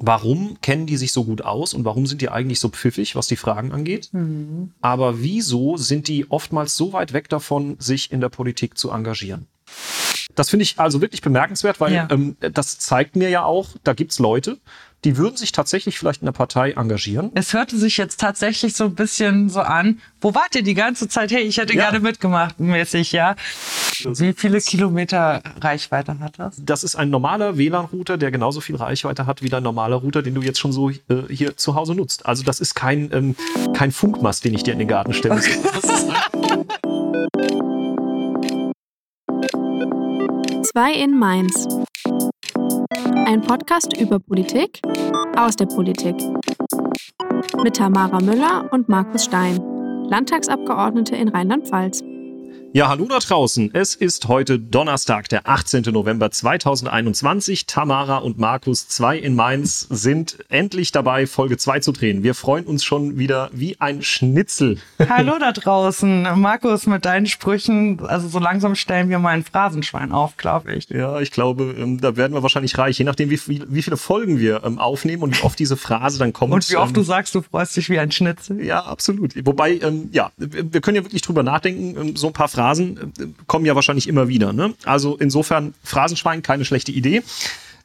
warum kennen die sich so gut aus und warum sind die eigentlich so pfiffig, was die Fragen angeht. Mhm. Aber wieso sind die oftmals so weit weg davon, sich in der Politik zu engagieren? Das finde ich also wirklich bemerkenswert, weil ja. ähm, das zeigt mir ja auch, da gibt es Leute, die würden sich tatsächlich vielleicht in der Partei engagieren. Es hörte sich jetzt tatsächlich so ein bisschen so an, wo wart ihr die ganze Zeit? Hey, ich hätte ja. gerne mitgemacht, mäßig, ja. Wie viele Kilometer Reichweite hat das? Das ist ein normaler WLAN-Router, der genauso viel Reichweite hat wie dein normaler Router, den du jetzt schon so äh, hier zu Hause nutzt. Also das ist kein, ähm, kein Funkmast, den ich dir in den Garten stelle. Okay. Zwei in Mainz. Ein Podcast über Politik aus der Politik. Mit Tamara Müller und Markus Stein, Landtagsabgeordnete in Rheinland-Pfalz. Ja, hallo da draußen. Es ist heute Donnerstag, der 18. November 2021. Tamara und Markus 2 in Mainz sind endlich dabei, Folge 2 zu drehen. Wir freuen uns schon wieder wie ein Schnitzel. Hallo da draußen. Markus, mit deinen Sprüchen, also so langsam stellen wir mal ein Phrasenschwein auf, glaube ich. Ja, ich glaube, ähm, da werden wir wahrscheinlich reich, je nachdem, wie, viel, wie viele Folgen wir ähm, aufnehmen und wie oft diese Phrase dann kommt. Und wie oft ähm, du sagst, du freust dich wie ein Schnitzel. Ja, absolut. Wobei, ähm, ja, wir können ja wirklich drüber nachdenken, ähm, so ein paar Phrasen Phrasen äh, kommen ja wahrscheinlich immer wieder. Ne? Also insofern Phrasenschwein, keine schlechte Idee.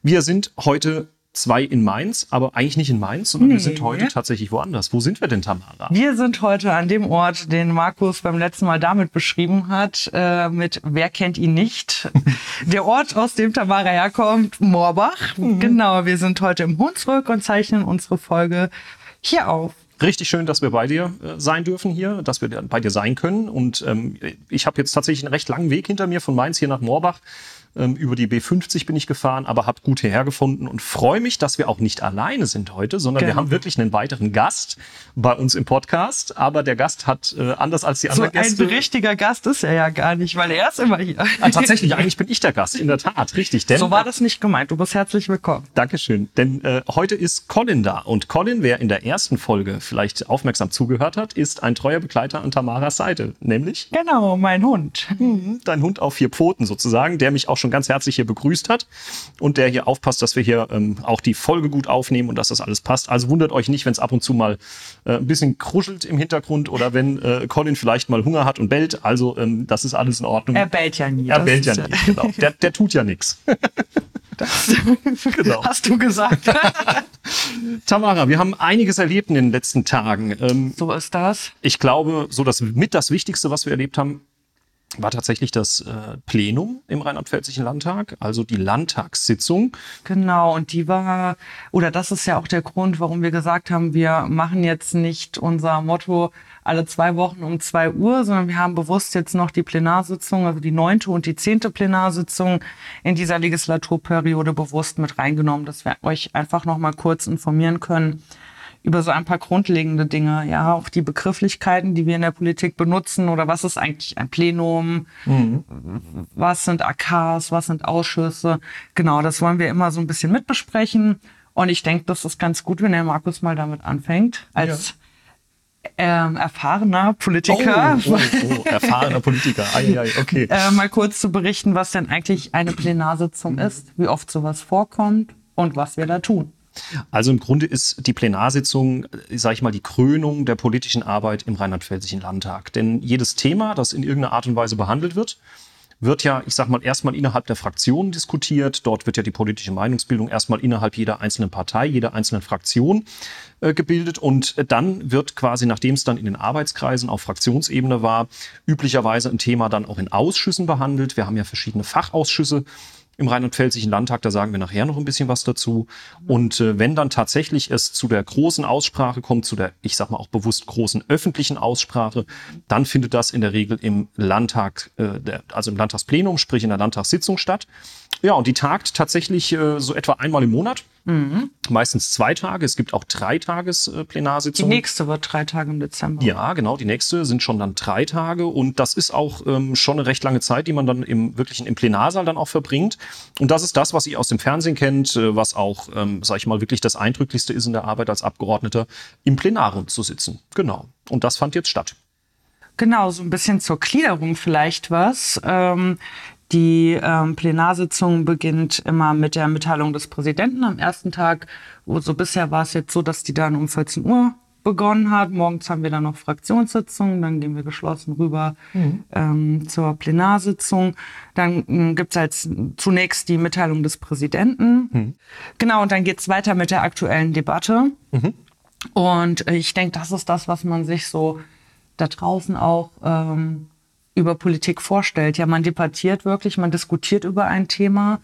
Wir sind heute zwei in Mainz, aber eigentlich nicht in Mainz, sondern nee. wir sind heute tatsächlich woanders. Wo sind wir denn, Tamara? Wir sind heute an dem Ort, den Markus beim letzten Mal damit beschrieben hat, äh, mit Wer kennt ihn nicht? Der Ort, aus dem Tamara herkommt, Moorbach. Mhm. Genau, wir sind heute im Hunsrück und zeichnen unsere Folge hier auf. Richtig schön, dass wir bei dir äh, sein dürfen hier, dass wir bei dir sein können. Und ähm, ich habe jetzt tatsächlich einen recht langen Weg hinter mir von Mainz hier nach Moorbach. Ähm, über die B50 bin ich gefahren, aber habe gut hierher gefunden und freue mich, dass wir auch nicht alleine sind heute, sondern genau. wir haben wirklich einen weiteren Gast bei uns im Podcast. Aber der Gast hat äh, anders als die anderen so Gäste. Ein richtiger Gast ist er ja gar nicht, weil er ist immer hier. Ah, tatsächlich, eigentlich bin ich der Gast, in der Tat, richtig. Denn, so war das nicht gemeint. Du bist herzlich willkommen. Dankeschön. Denn äh, heute ist Colin da. Und Colin, wer in der ersten Folge vielleicht aufmerksam zugehört hat, ist ein treuer Begleiter an Tamaras Seite. Nämlich? Genau, mein Hund. Mhm, dein Hund auf vier Pfoten sozusagen, der mich auch schon schon ganz herzlich hier begrüßt hat und der hier aufpasst, dass wir hier ähm, auch die Folge gut aufnehmen und dass das alles passt. Also wundert euch nicht, wenn es ab und zu mal äh, ein bisschen kruschelt im Hintergrund oder wenn äh, Colin vielleicht mal Hunger hat und bellt. Also ähm, das ist alles in Ordnung. Er bellt ja nie. Er bellt ja nie, genau. Der, der tut ja nichts. Das genau. hast du gesagt. Tamara, wir haben einiges erlebt in den letzten Tagen. Ähm, so ist das. Ich glaube, so das mit das Wichtigste, was wir erlebt haben, war tatsächlich das äh, Plenum im Rheinland-Pfälzischen Landtag, also die Landtagssitzung. Genau, und die war, oder das ist ja auch der Grund, warum wir gesagt haben, wir machen jetzt nicht unser Motto alle zwei Wochen um zwei Uhr, sondern wir haben bewusst jetzt noch die Plenarsitzung, also die neunte und die zehnte Plenarsitzung in dieser Legislaturperiode bewusst mit reingenommen, dass wir euch einfach noch mal kurz informieren können, über so ein paar grundlegende Dinge, ja, auch die Begrifflichkeiten, die wir in der Politik benutzen oder was ist eigentlich ein Plenum, mhm. was sind AKs, was sind Ausschüsse. Genau, das wollen wir immer so ein bisschen mitbesprechen. Und ich denke, das ist ganz gut, wenn der Markus mal damit anfängt, als ja. ähm, erfahrener Politiker. Oh, oh, oh, erfahrener Politiker. Ai, ai, okay. äh, mal kurz zu berichten, was denn eigentlich eine Plenarsitzung ist, wie oft sowas vorkommt und was wir da tun. Also im Grunde ist die Plenarsitzung, äh, sage ich mal, die Krönung der politischen Arbeit im Rheinland-Pfälzischen Landtag. Denn jedes Thema, das in irgendeiner Art und Weise behandelt wird, wird ja, ich sag mal, erstmal innerhalb der Fraktionen diskutiert. Dort wird ja die politische Meinungsbildung erstmal innerhalb jeder einzelnen Partei, jeder einzelnen Fraktion äh, gebildet. Und dann wird quasi, nachdem es dann in den Arbeitskreisen auf Fraktionsebene war, üblicherweise ein Thema dann auch in Ausschüssen behandelt. Wir haben ja verschiedene Fachausschüsse im Rheinland-Pfälzischen Landtag. Da sagen wir nachher noch ein bisschen was dazu. Und äh, wenn dann tatsächlich es zu der großen Aussprache kommt, zu der, ich sag mal auch bewusst großen öffentlichen Aussprache, dann findet das in der Regel im Landtag, äh, der, also im Landtagsplenum, sprich in der Landtagssitzung statt. Ja, und die tagt tatsächlich äh, so etwa einmal im Monat. Mhm. Meistens zwei Tage. Es gibt auch drei Tages äh. Die nächste wird drei Tage im Dezember. Ja, genau. Die nächste sind schon dann drei Tage. Und das ist auch ähm, schon eine recht lange Zeit, die man dann im wirklichen im Plenarsaal dann auch verbringt. Und das ist das, was ihr aus dem Fernsehen kennt, äh, was auch, ähm, sag ich mal, wirklich das Eindrücklichste ist in der Arbeit als Abgeordneter, im Plenarraum zu sitzen. Genau. Und das fand jetzt statt. Genau, so ein bisschen zur Gliederung vielleicht was. Ähm, Die ähm, Plenarsitzung beginnt immer mit der Mitteilung des Präsidenten am ersten Tag. So bisher war es jetzt so, dass die dann um 14 Uhr begonnen hat. Morgens haben wir dann noch Fraktionssitzungen, dann gehen wir geschlossen rüber mhm. ähm, zur Plenarsitzung. Dann äh, gibt es als zunächst die Mitteilung des Präsidenten. Mhm. Genau, und dann geht es weiter mit der aktuellen Debatte. Mhm. Und ich denke, das ist das, was man sich so da draußen auch ähm, über Politik vorstellt. Ja, man debattiert wirklich, man diskutiert über ein Thema.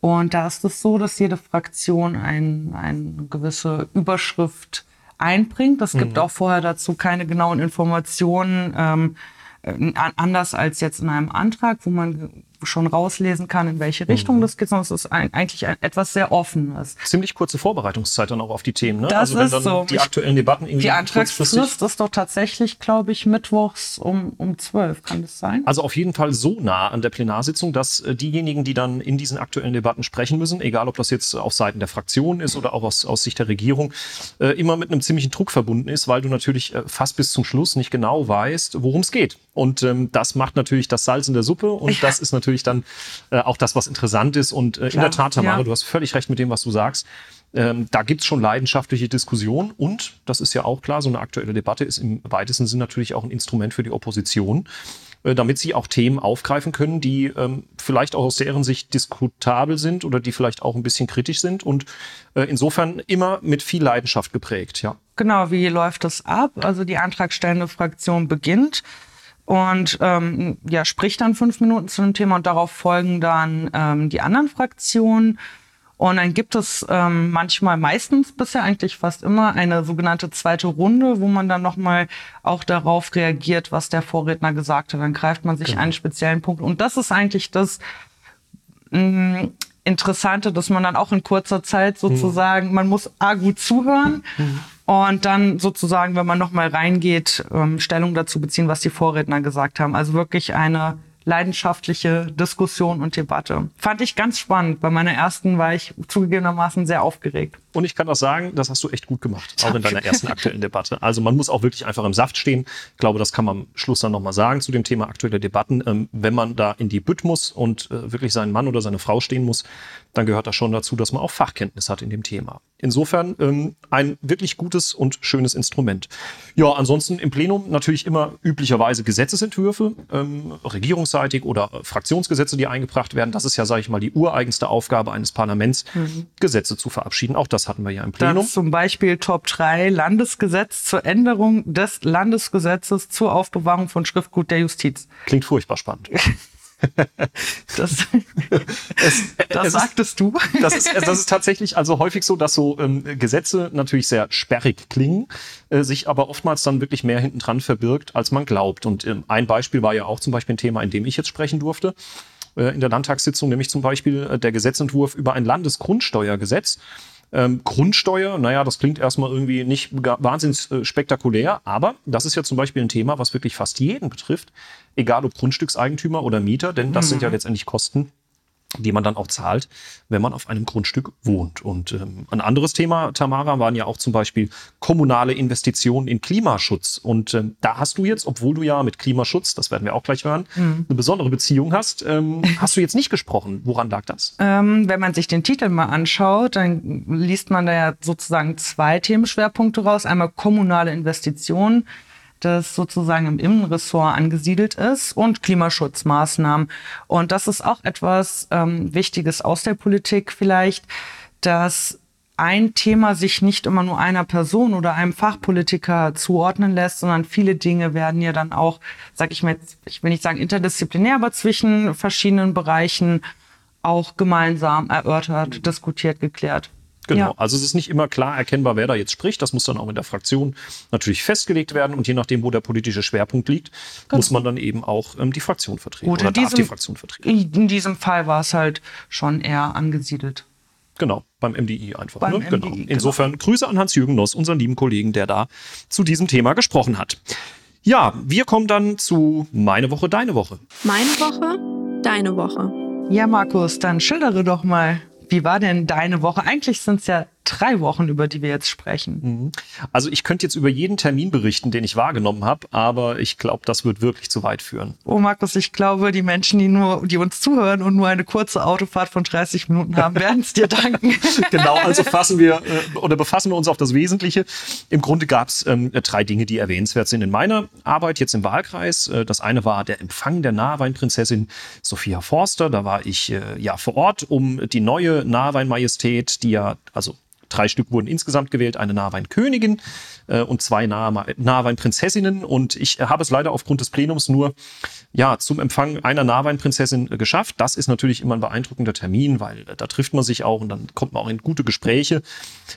Und da ist es so, dass jede Fraktion ein, eine gewisse Überschrift einbringt. Es gibt mhm. auch vorher dazu keine genauen Informationen, ähm, äh, anders als jetzt in einem Antrag, wo man schon rauslesen kann, in welche Richtung mhm. das geht, sondern es ist ein, eigentlich ein, etwas sehr Offenes. Ziemlich kurze Vorbereitungszeit dann auch auf die Themen, ne? Das also ist so. Die aktuellen Debatten irgendwie Die Antragsfrist ist doch tatsächlich, glaube ich, mittwochs um, um 12, kann das sein? Also auf jeden Fall so nah an der Plenarsitzung, dass äh, diejenigen, die dann in diesen aktuellen Debatten sprechen müssen, egal ob das jetzt auf Seiten der Fraktion ist oder auch aus, aus Sicht der Regierung, äh, immer mit einem ziemlichen Druck verbunden ist, weil du natürlich äh, fast bis zum Schluss nicht genau weißt, worum es geht. Und ähm, das macht natürlich das Salz in der Suppe und ja. das ist natürlich dann äh, auch das, was interessant ist. Und äh, in der Tat, Tamara, ja. du hast völlig recht mit dem, was du sagst. Ähm, da gibt's schon leidenschaftliche Diskussionen und das ist ja auch klar, so eine aktuelle Debatte ist im weitesten Sinn natürlich auch ein Instrument für die Opposition, äh, damit sie auch Themen aufgreifen können, die ähm, vielleicht auch aus deren Sicht diskutabel sind oder die vielleicht auch ein bisschen kritisch sind und äh, insofern immer mit viel Leidenschaft geprägt, ja. Genau, wie läuft das ab? Also die antragstellende Fraktion beginnt und ähm, ja, spricht dann fünf Minuten zu dem Thema und darauf folgen dann ähm, die anderen Fraktionen. Und dann gibt es ähm, manchmal, meistens bisher eigentlich fast immer, eine sogenannte zweite Runde, wo man dann nochmal auch darauf reagiert, was der Vorredner gesagt hat. Dann greift man sich genau. einen speziellen Punkt. Und das ist eigentlich das mh, mm, Interessante, dass man dann auch in kurzer Zeit sozusagen, mhm. man muss A gut zuhören. Mhm und dann sozusagen, wenn man nochmal reingeht, ähm, Stellung dazu beziehen, was die Vorredner gesagt haben. Also wirklich eine leidenschaftliche Diskussion und Debatte. Fand ich ganz spannend. Bei meiner ersten war ich zugegebenermaßen sehr aufgeregt. Und ich kann auch sagen, das hast du echt gut gemacht, auch in deiner ersten aktuellen Debatte. Also man muss auch wirklich einfach im Saft stehen. Ich glaube, das kann man am Schluss dann nochmal sagen zu dem Thema aktuelle Debatten. Ähm, wenn man da in die Bütt muss und äh, wirklich seinen Mann oder seine Frau stehen muss, dann gehört das schon dazu, dass man auch Fachkenntnis hat in dem Thema. Insofern ähm, ein wirklich gutes und schönes Instrument. Ja, ansonsten im Plenum natürlich immer üblicherweise Gesetzesentwürfe, ähm, regierungsseitig oder Fraktionsgesetze, die eingebracht werden. Das ist ja, sage ich mal, die ureigenste Aufgabe eines Parlaments, mhm. Gesetze zu verabschieden. Auch das hatten wir ja im Plenum. Das zum Beispiel Top 3 Landesgesetz zur Änderung des Landesgesetzes zur Aufbewahrung von Schriftgut der Justiz. Klingt furchtbar spannend. Das, es, das es sagtest ist, du. Das ist, das ist tatsächlich also häufig so, dass so ähm, Gesetze natürlich sehr sperrig klingen, äh, sich aber oftmals dann wirklich mehr hinten dran verbirgt, als man glaubt. Und ähm, ein Beispiel war ja auch zum Beispiel ein Thema, in dem ich jetzt sprechen durfte äh, in der Landtagssitzung, nämlich zum Beispiel äh, der Gesetzentwurf über ein Landesgrundsteuergesetz. Ähm, Grundsteuer, naja, das klingt erstmal irgendwie nicht wahnsinnig äh, spektakulär, aber das ist ja zum Beispiel ein Thema, was wirklich fast jeden betrifft, egal ob Grundstückseigentümer oder Mieter, denn das mhm. sind ja mhm. letztendlich Kosten, die man dann auch zahlt, wenn man auf einem Grundstück wohnt. Und ähm, ein anderes Thema, Tamara, waren ja auch zum Beispiel kommunale Investitionen in Klimaschutz. Und ähm, da hast du jetzt, obwohl du ja mit Klimaschutz, das werden wir auch gleich hören, mhm. eine besondere Beziehung hast, ähm, hast du jetzt nicht gesprochen. Woran lag das? Ähm, wenn man sich den Titel mal anschaut, dann liest man da ja sozusagen zwei Themenschwerpunkte raus. Einmal kommunale Investitionen das sozusagen im Innenressort angesiedelt ist und Klimaschutzmaßnahmen. Und das ist auch etwas ähm, Wichtiges aus der Politik vielleicht, dass ein Thema sich nicht immer nur einer Person oder einem Fachpolitiker zuordnen lässt, sondern viele Dinge werden ja dann auch, sag ich mal, ich will nicht sagen interdisziplinär, aber zwischen verschiedenen Bereichen auch gemeinsam erörtert, diskutiert, geklärt. Genau. Ja. Also es ist nicht immer klar erkennbar, wer da jetzt spricht. Das muss dann auch in der Fraktion natürlich festgelegt werden. Und je nachdem, wo der politische Schwerpunkt liegt, genau. muss man dann eben auch ähm, die Fraktion vertreten Gut, oder darf diesem, die Fraktion vertreten. In diesem Fall war es halt schon eher angesiedelt. Genau, beim MDI einfach. Beim ne? MDI, genau. Insofern genau. Grüße an Hans-Jürgen Noss, unseren lieben Kollegen, der da zu diesem Thema gesprochen hat. Ja, wir kommen dann zu Meine Woche, Deine Woche. Meine Woche, Deine Woche. Ja, Markus, dann schildere doch mal, wie war denn deine Woche? Eigentlich sind es ja drei Wochen, über die wir jetzt sprechen. Mhm. Also ich könnte jetzt über jeden Termin berichten, den ich wahrgenommen habe, aber ich glaube, das wird wirklich zu weit führen. Oh Markus, ich glaube, die Menschen, die nur, die uns zuhören und nur eine kurze Autofahrt von 30 Minuten haben, werden es dir danken. genau, also fassen wir äh, oder befassen wir uns auf das Wesentliche. Im Grunde gab es ähm, drei Dinge, die erwähnenswert sind in meiner Arbeit jetzt im Wahlkreis. Äh, das eine war der Empfang der Nahweinprinzessin Sophia Forster. Da war ich äh, ja vor Ort, um die neue Nahweinmajestät, die ja also drei Stück wurden insgesamt gewählt, eine Nahweinkönigin äh, und zwei Nahweinprinzessinnen. Und ich habe es leider aufgrund des Plenums nur ja, zum Empfang einer Nahweinprinzessin äh, geschafft. Das ist natürlich immer ein beeindruckender Termin, weil äh, da trifft man sich auch und dann kommt man auch in gute Gespräche.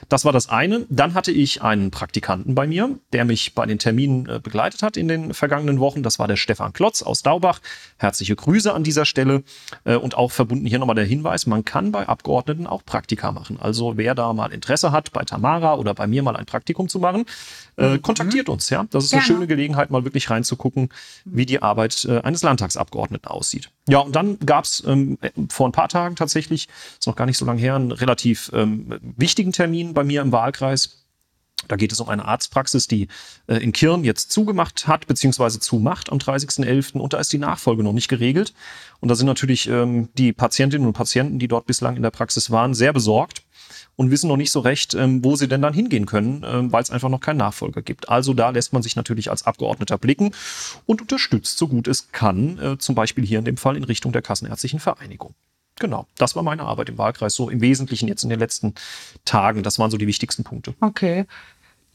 Das war das eine. Dann hatte ich einen Praktikanten bei mir, der mich bei den Terminen äh, begleitet hat in den vergangenen Wochen. Das war der Stefan Klotz aus Daubach. Herzliche Grüße an dieser Stelle. Und auch verbunden hier nochmal der Hinweis, man kann bei Abgeordneten auch Praktika machen. Also wer da mal Interesse hat, bei Tamara oder bei mir mal ein Praktikum zu machen, mhm. kontaktiert uns. Ja, Das ist eine schöne Gelegenheit, mal wirklich reinzugucken, wie die Arbeit eines Landtagsabgeordneten aussieht. Ja, und dann gab es ähm, vor ein paar Tagen tatsächlich, ist noch gar nicht so lange her, einen relativ ähm, wichtigen Termin bei mir im Wahlkreis. Da geht es um eine Arztpraxis, die äh, in Kirn jetzt zugemacht hat, beziehungsweise zumacht am 30.11. Und da ist die Nachfolge noch nicht geregelt. Und da sind natürlich ähm, die Patientinnen und Patienten, die dort bislang in der Praxis waren, sehr besorgt und wissen noch nicht so recht, ähm, wo sie denn dann hingehen können, ähm, weil es einfach noch keinen Nachfolger gibt. Also da lässt man sich natürlich als Abgeordneter blicken und unterstützt, so gut es kann, äh, zum Beispiel hier in dem Fall in Richtung der Kassenärztlichen Vereinigung. Genau, das war meine Arbeit im Wahlkreis, so im Wesentlichen jetzt in den letzten Tagen. Das waren so die wichtigsten Punkte. Okay.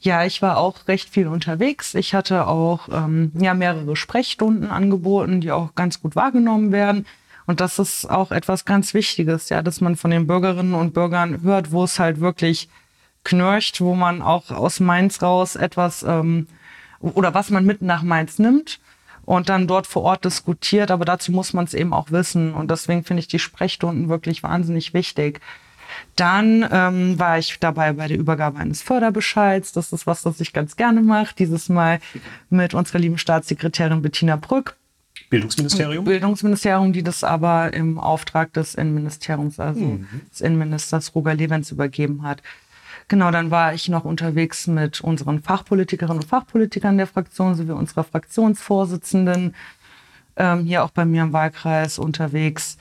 Ja, ich war auch recht viel unterwegs. Ich hatte auch ähm, ja, mehrere Sprechstunden angeboten, die auch ganz gut wahrgenommen werden. Und das ist auch etwas ganz Wichtiges, ja, dass man von den Bürgerinnen und Bürgern hört, wo es halt wirklich knircht, wo man auch aus Mainz raus etwas ähm, oder was man mit nach Mainz nimmt und dann dort vor Ort diskutiert. Aber dazu muss man es eben auch wissen. Und deswegen finde ich die Sprechstunden wirklich wahnsinnig wichtig. Dann ähm, war ich dabei bei der Übergabe eines Förderbescheids. Das ist was, was ich ganz gerne mache. Dieses Mal mit unserer lieben Staatssekretärin Bettina Brück. Bildungsministerium? Bildungsministerium, die das aber im Auftrag des Innenministeriums, also mhm. des Innenministers Roger Levens übergeben hat. Genau, dann war ich noch unterwegs mit unseren Fachpolitikerinnen und Fachpolitikern der Fraktion sowie unserer Fraktionsvorsitzenden ähm, hier auch bei mir im Wahlkreis unterwegs.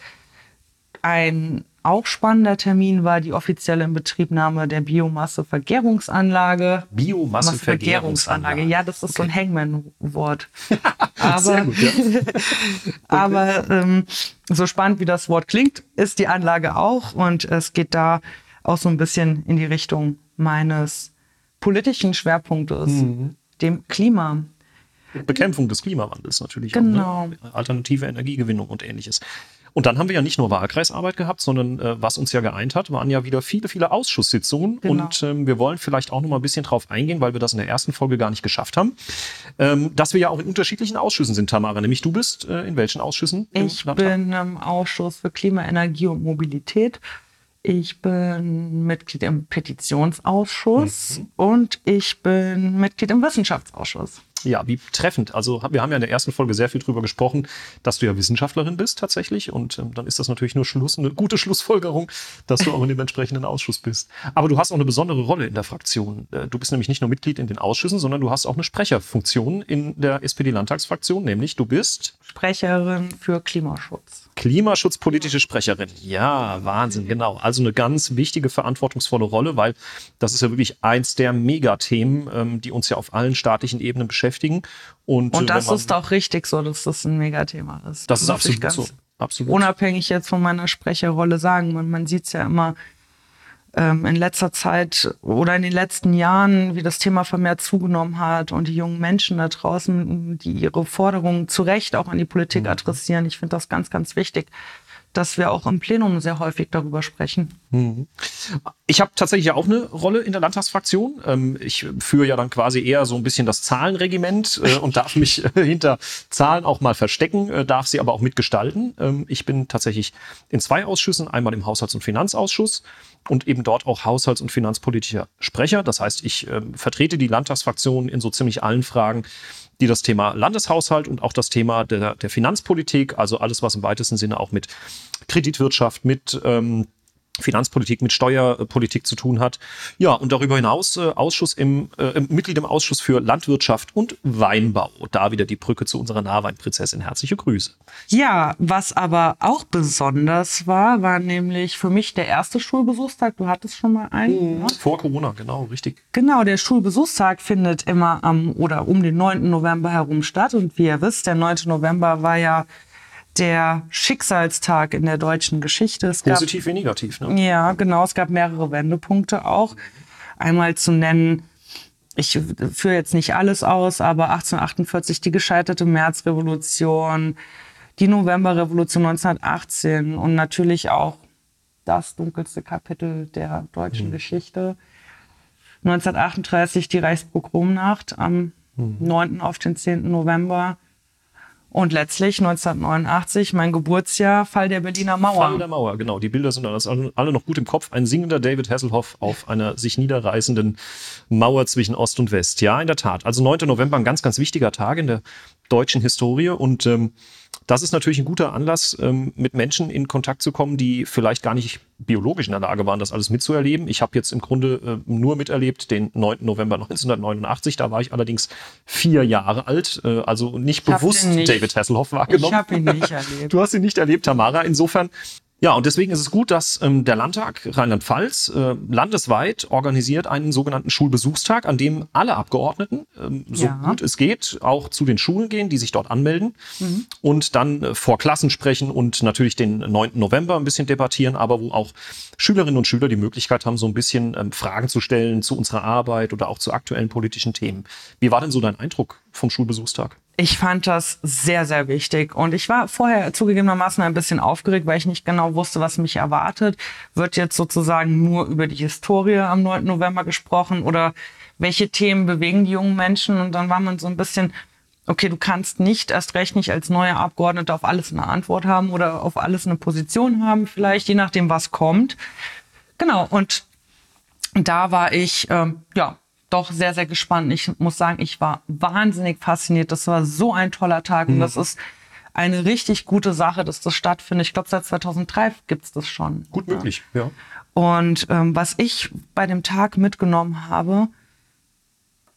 Ein auch spannender Termin war die offizielle Inbetriebnahme der Biomassevergärungsanlage. Biomassevergärungsanlage. Ja, das ist okay. so ein Hangman-Wort. aber gut, ja. aber ähm, so spannend wie das Wort klingt, ist die Anlage auch. Und es geht da auch so ein bisschen in die Richtung meines politischen Schwerpunktes, mhm. dem Klima. Bekämpfung des Klimawandels natürlich. Genau. Auch, ne? Alternative Energiegewinnung und ähnliches. Und dann haben wir ja nicht nur Wahlkreisarbeit gehabt, sondern äh, was uns ja geeint hat, waren ja wieder viele, viele Ausschusssitzungen. Genau. Und ähm, wir wollen vielleicht auch noch mal ein bisschen drauf eingehen, weil wir das in der ersten Folge gar nicht geschafft haben, ähm, dass wir ja auch in unterschiedlichen Ausschüssen sind, Tamara. Nämlich du bist äh, in welchen Ausschüssen? Ich bin im Ausschuss für Klima, Energie und Mobilität. Ich bin Mitglied im Petitionsausschuss mhm. und ich bin Mitglied im Wissenschaftsausschuss. Ja, wie treffend. Also wir haben ja in der ersten Folge sehr viel drüber gesprochen, dass du ja Wissenschaftlerin bist tatsächlich. Und ähm, dann ist das natürlich nur Schluss, eine gute Schlussfolgerung, dass du auch in dem entsprechenden Ausschuss bist. Aber du hast auch eine besondere Rolle in der Fraktion. Äh, du bist nämlich nicht nur Mitglied in den Ausschüssen, sondern du hast auch eine Sprecherfunktion in der SPD-Landtagsfraktion, nämlich du bist Sprecherin für Klimaschutz. Klimaschutzpolitische Sprecherin. Ja, Wahnsinn, genau. Also eine ganz wichtige, verantwortungsvolle Rolle, weil das ist ja wirklich eins der Megathemen, ähm, die uns ja auf allen staatlichen Ebenen beschäftigen. Und, und äh, das ist auch richtig so, dass das ein Megathema ist. Das, das ist absolut ganz so. Absolut. Unabhängig jetzt von meiner Sprecherrolle sagen. Man, man sieht es ja immer ähm, in letzter Zeit oder in den letzten Jahren, wie das Thema vermehrt zugenommen hat und die jungen Menschen da draußen, die ihre Forderungen zu Recht auch an die Politik mhm. adressieren. Ich finde das ganz, ganz wichtig dass wir auch im Plenum sehr häufig darüber sprechen. Mhm. Ich habe tatsächlich auch eine Rolle in der Landtagsfraktion. Ähm, ich führe ja dann quasi eher so ein bisschen das Zahlenregiment äh, und darf mich hinter Zahlen auch mal verstecken, äh, darf sie aber auch mitgestalten. Ähm, ich bin tatsächlich in zwei Ausschüssen, einmal im Haushalts- und Finanzausschuss und eben dort auch haushalts- und finanzpolitischer Sprecher. Das heißt, ich ähm, vertrete die Landtagsfraktion in so ziemlich allen Fragen, die das Thema Landeshaushalt und auch das Thema der, der Finanzpolitik, also alles, was im weitesten Sinne auch mit Kreditwirtschaft, mit ähm, Finanzpolitik, mit Steuerpolitik zu tun hat. Ja, und darüber hinaus äh, Ausschuss im, äh, Mitglied im Ausschuss für Landwirtschaft und Weinbau. Da wieder die Brücke zu unserer Nahweinprinzessin. Herzliche Grüße. Ja, was aber auch besonders war, war nämlich für mich der erste Schulbesuchstag. Du hattest schon mal einen. Mhm. Ne? Vor Corona, genau, richtig. Genau, der Schulbesuchstag findet immer am oder um den 9. November herum statt. Und wie ihr wisst, der 9. November war ja der Schicksalstag in der deutschen Geschichte. Es Positiv gab, wie negativ, ne? Ja, genau. Es gab mehrere Wendepunkte auch. Einmal zu nennen, ich führe jetzt nicht alles aus, aber 1848 die gescheiterte Märzrevolution, die Novemberrevolution 1918 und natürlich auch das dunkelste Kapitel der deutschen mhm. Geschichte. 1938 die Reichspogromnacht am mhm. 9. auf den 10. November. Und letztlich 1989, mein Geburtsjahr, Fall der Berliner Mauer. Fall der Mauer, genau. Die Bilder sind alle noch gut im Kopf. Ein singender David Hasselhoff auf einer sich niederreißenden Mauer zwischen Ost und West. Ja, in der Tat. Also 9. November, ein ganz, ganz wichtiger Tag in der deutschen Historie. Und ähm, das ist natürlich ein guter Anlass, ähm, mit Menschen in Kontakt zu kommen, die vielleicht gar nicht biologisch in der Lage waren, das alles mitzuerleben. Ich habe jetzt im Grunde äh, nur miterlebt den 9. November 1989. Da war ich allerdings vier Jahre alt, äh, also nicht ich bewusst nicht, David Hasselhoff wahrgenommen. Ich habe ihn nicht erlebt. Du hast ihn nicht erlebt, Tamara. Insofern ja, und deswegen ist es gut, dass ähm, der Landtag Rheinland-Pfalz äh, landesweit organisiert einen sogenannten Schulbesuchstag, an dem alle Abgeordneten, ähm, so ja. gut es geht, auch zu den Schulen gehen, die sich dort anmelden mhm. und dann äh, vor Klassen sprechen und natürlich den 9. November ein bisschen debattieren, aber wo auch Schülerinnen und Schüler die Möglichkeit haben, so ein bisschen ähm, Fragen zu stellen zu unserer Arbeit oder auch zu aktuellen politischen Themen. Wie war denn so dein Eindruck vom Schulbesuchstag? Ich fand das sehr, sehr wichtig. Und ich war vorher zugegebenermaßen ein bisschen aufgeregt, weil ich nicht genau wusste, was mich erwartet. Wird jetzt sozusagen nur über die Historie am 9. November gesprochen oder welche Themen bewegen die jungen Menschen? Und dann war man so ein bisschen, okay, du kannst nicht, erst recht nicht als neuer Abgeordneter auf alles eine Antwort haben oder auf alles eine Position haben, vielleicht, je nachdem, was kommt. Genau. Und da war ich, ähm, ja, doch sehr, sehr gespannt. Ich muss sagen, ich war wahnsinnig fasziniert. Das war so ein toller Tag mhm. und das ist eine richtig gute Sache, dass das stattfindet. Ich glaube, seit 2003 gibt's das schon. Gut möglich, ja. Und ähm, was ich bei dem Tag mitgenommen habe,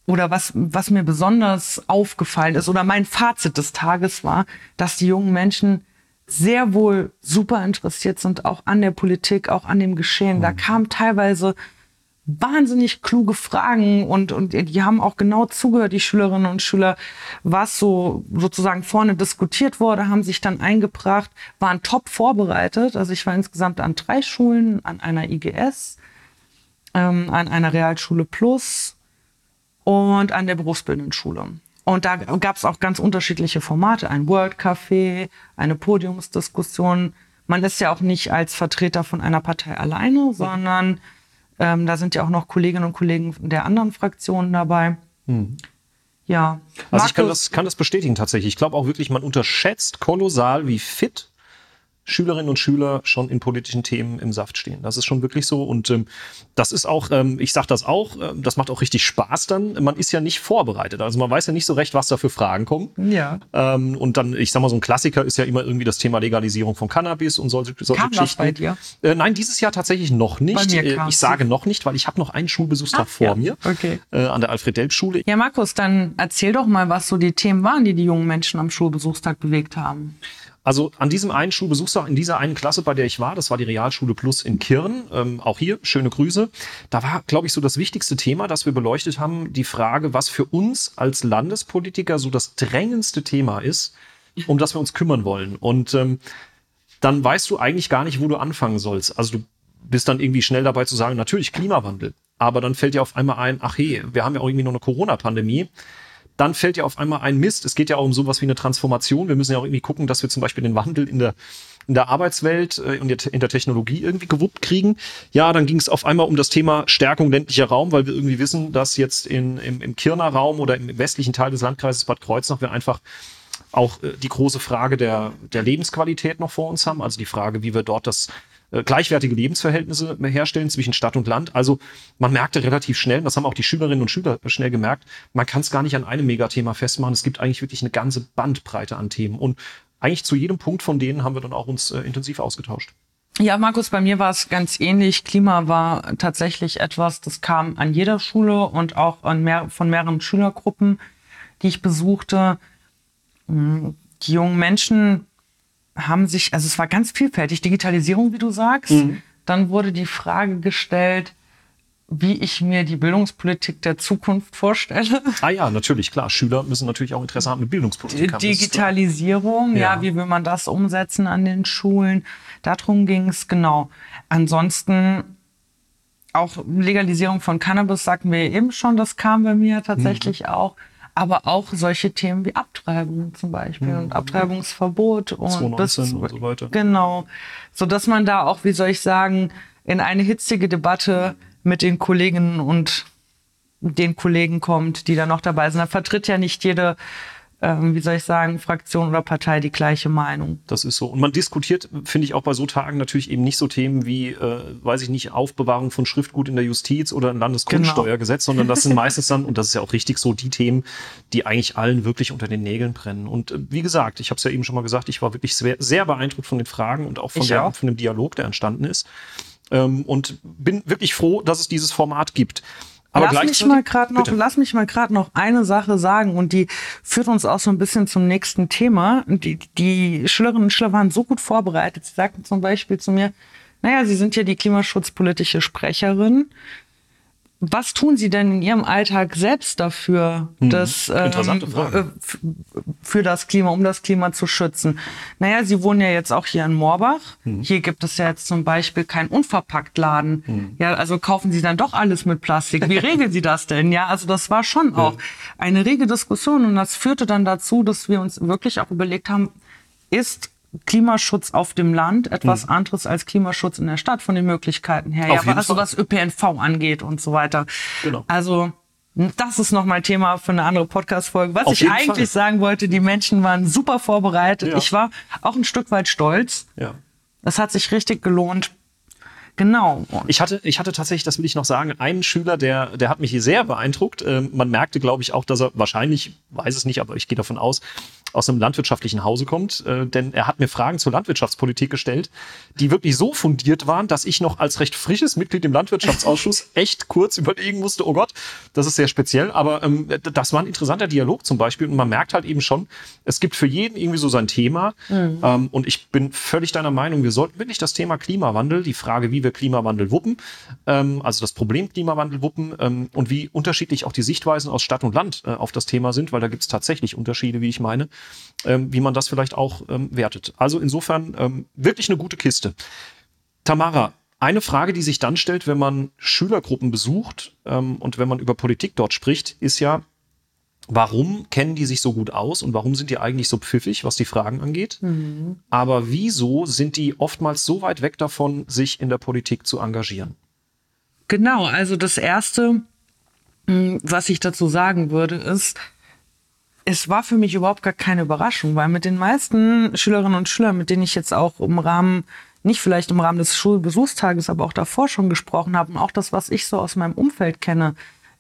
oder was, was mir besonders aufgefallen ist, oder mein Fazit des Tages war, dass die jungen Menschen sehr wohl super interessiert sind, auch an der Politik, auch an dem Geschehen. Mhm. Da kam teilweise wahnsinnig kluge Fragen und, und die haben auch genau zugehört, die Schülerinnen und Schüler, was so sozusagen vorne diskutiert wurde, haben sich dann eingebracht, waren top vorbereitet. Also ich war insgesamt an drei Schulen, an einer IGS, ähm, an einer Realschule Plus und an der berufsbildenden Schule. Und da gab es auch ganz unterschiedliche Formate, ein World Café, eine Podiumsdiskussion. Man ist ja auch nicht als Vertreter von einer Partei alleine, sondern ähm, da sind ja auch noch Kolleginnen und Kollegen der anderen Fraktionen dabei. Hm. Ja. Also Markus, ich kann das, kann das bestätigen tatsächlich. Ich glaube auch wirklich, man unterschätzt kolossal, wie fit Schülerinnen und Schüler schon in politischen Themen im Saft stehen. Das ist schon wirklich so. Und ähm, das ist auch, ähm, ich sage das auch, äh, das macht auch richtig Spaß dann. Man ist ja nicht vorbereitet. Also man weiß ja nicht so recht, was da für Fragen kommen. Ja. Ähm, und dann, ich sag mal, so ein Klassiker ist ja immer irgendwie das Thema Legalisierung von Cannabis und solche, solche Kam Geschichten. Bei dir? Äh, nein, dieses Jahr tatsächlich noch nicht. Äh, ich sage noch nicht, weil ich habe noch einen Schulbesuchstag vor ja. mir okay. äh, an der Alfred-Delp-Schule. Ja, Markus, dann erzähl doch mal, was so die Themen waren, die die jungen Menschen am Schulbesuchstag bewegt haben. Also an diesem einen Schulbesuchstag, in dieser einen Klasse, bei der ich war, das war die Realschule Plus in Kirn, ähm, auch hier schöne Grüße, da war, glaube ich, so das wichtigste Thema, das wir beleuchtet haben, die Frage, was für uns als Landespolitiker so das drängendste Thema ist, um das wir uns kümmern wollen. Und ähm, dann weißt du eigentlich gar nicht, wo du anfangen sollst. Also du bist dann irgendwie schnell dabei zu sagen, natürlich Klimawandel. Aber dann fällt dir auf einmal ein, ach hey, wir haben ja auch irgendwie noch eine Corona-Pandemie dann fällt ja auf einmal ein Mist. Es geht ja auch um sowas wie eine Transformation. Wir müssen ja auch irgendwie gucken, dass wir zum Beispiel den Wandel in der in der Arbeitswelt äh, und in der Technologie irgendwie gewuppt kriegen. Ja, dann ging es auf einmal um das Thema Stärkung ländlicher Raum, weil wir irgendwie wissen, dass jetzt in, im, im Kirner Raum oder im westlichen Teil des Landkreises Bad Kreuznach wir einfach auch äh, die große Frage der, der Lebensqualität noch vor uns haben. Also die Frage, wie wir dort das äh, gleichwertige Lebensverhältnisse herstellen zwischen Stadt und Land. Also man merkte relativ schnell, das haben auch die Schülerinnen und Schüler schnell gemerkt, man kann es gar nicht an einem Megathema festmachen. Es gibt eigentlich wirklich eine ganze Bandbreite an Themen. Und eigentlich zu jedem Punkt von denen haben wir dann auch uns äh, intensiv ausgetauscht. Ja, Markus, bei mir war es ganz ähnlich. Klima war tatsächlich etwas, das kam an jeder Schule und auch mehr, von mehreren Schülergruppen, die ich besuchte. Hm, die jungen Menschen haben sich, also es war ganz vielfältig, Digitalisierung, wie du sagst. Mhm. Dann wurde die Frage gestellt, wie ich mir die Bildungspolitik der Zukunft vorstelle. Ah ja, natürlich, klar. Schüler müssen natürlich auch Interesse haben mit Bildungspolitik. Digitalisierung, ja. ja, wie will man das umsetzen an den Schulen? Darum ging es genau. Ansonsten auch Legalisierung von Cannabis, sagten wir eben schon, das kam bei mir tatsächlich mhm. auch. Aber auch solche Themen wie Abtreibung zum Beispiel mhm. und Abtreibungsverbot und, 2019 und so weiter. Genau. So dass man da auch, wie soll ich sagen, in eine hitzige Debatte mit den Kolleginnen und den Kollegen kommt, die da noch dabei sind. Da vertritt ja nicht jede ähm, wie soll ich sagen, Fraktion oder Partei die gleiche Meinung. Das ist so. Und man diskutiert, finde ich, auch bei so Tagen natürlich eben nicht so Themen wie, äh, weiß ich nicht, Aufbewahrung von Schriftgut in der Justiz oder ein Landesgrundsteuergesetz, genau. sondern das sind meistens dann, und das ist ja auch richtig so, die Themen, die eigentlich allen wirklich unter den Nägeln brennen. Und äh, wie gesagt, ich habe es ja eben schon mal gesagt, ich war wirklich sehr, sehr beeindruckt von den Fragen und auch von, der, auch. von dem Dialog, der entstanden ist. Ähm, und bin wirklich froh, dass es dieses Format gibt. Aber lass mich mal gerade noch, bitte. lass mich mal gerade noch eine Sache sagen und die führt uns auch so ein bisschen zum nächsten Thema. Die, die Schülerinnen und Schüler waren so gut vorbereitet. Sie sagten zum Beispiel zu mir, naja, Sie sind ja die klimaschutzpolitische Sprecherin was tun Sie denn in Ihrem Alltag selbst dafür, hm. dass, ähm, äh, für das Klima, um das Klima zu schützen? Naja, Sie wohnen ja jetzt auch hier in Moorbach. Hm. Hier gibt es ja jetzt zum Beispiel keinen Unverpacktladen. Hm. Ja, also kaufen Sie dann doch alles mit Plastik. Wie regeln Sie das denn? Ja, also das war schon auch eine rege Diskussion und das führte dann dazu, dass wir uns wirklich auch überlegt haben, ist Klimaschutz auf dem Land etwas hm. anderes als Klimaschutz in der Stadt von den Möglichkeiten her. Auf ja, was ÖPNV angeht und so weiter. Genau. Also das ist nochmal Thema für eine andere Podcast-Folge. Was Auf ich eigentlich Fall. sagen wollte, die Menschen waren super vorbereitet. Ja. Ich war auch ein Stück weit stolz. Ja. Das hat sich richtig gelohnt. Genau. Ich hatte, ich hatte tatsächlich, das will ich noch sagen, einen Schüler, der, der hat mich hier sehr beeindruckt. Ähm, man merkte, glaube ich, auch, dass er wahrscheinlich, weiß es nicht, aber ich gehe davon aus, aus einem landwirtschaftlichen Hause kommt, äh, denn er hat mir Fragen zur Landwirtschaftspolitik gestellt, die wirklich so fundiert waren, dass ich noch als recht frisches Mitglied im Landwirtschaftsausschuss echt kurz überlegen musste, oh Gott, das ist sehr speziell, aber ähm, das war ein interessanter Dialog zum Beispiel und man merkt halt eben schon, es gibt für jeden irgendwie so sein Thema mhm. ähm, und ich bin völlig deiner Meinung, wir sollten wirklich das Thema Klimawandel, die Frage, wie wir Klimawandel wuppen, ähm, also das Problem Klimawandel wuppen ähm, und wie unterschiedlich auch die Sichtweisen aus Stadt und Land äh, auf das Thema sind, weil da gibt es tatsächlich Unterschiede, wie ich meine, ähm, wie man das vielleicht auch ähm, wertet. Also insofern ähm, wirklich eine gute Kiste. Tamara, eine Frage, die sich dann stellt, wenn man Schülergruppen besucht ähm, und wenn man über Politik dort spricht, ist ja, warum kennen die sich so gut aus und warum sind die eigentlich so pfiffig, was die Fragen angeht? Mhm. Aber wieso sind die oftmals so weit weg davon, sich in der Politik zu engagieren? Genau, also das Erste, hm, was ich dazu sagen würde, ist, es war für mich überhaupt gar keine Überraschung, weil mit den meisten Schülerinnen und Schülern, mit denen ich jetzt auch im Rahmen, nicht vielleicht im Rahmen des Schulbesuchstages, aber auch davor schon gesprochen habe und auch das, was ich so aus meinem Umfeld kenne,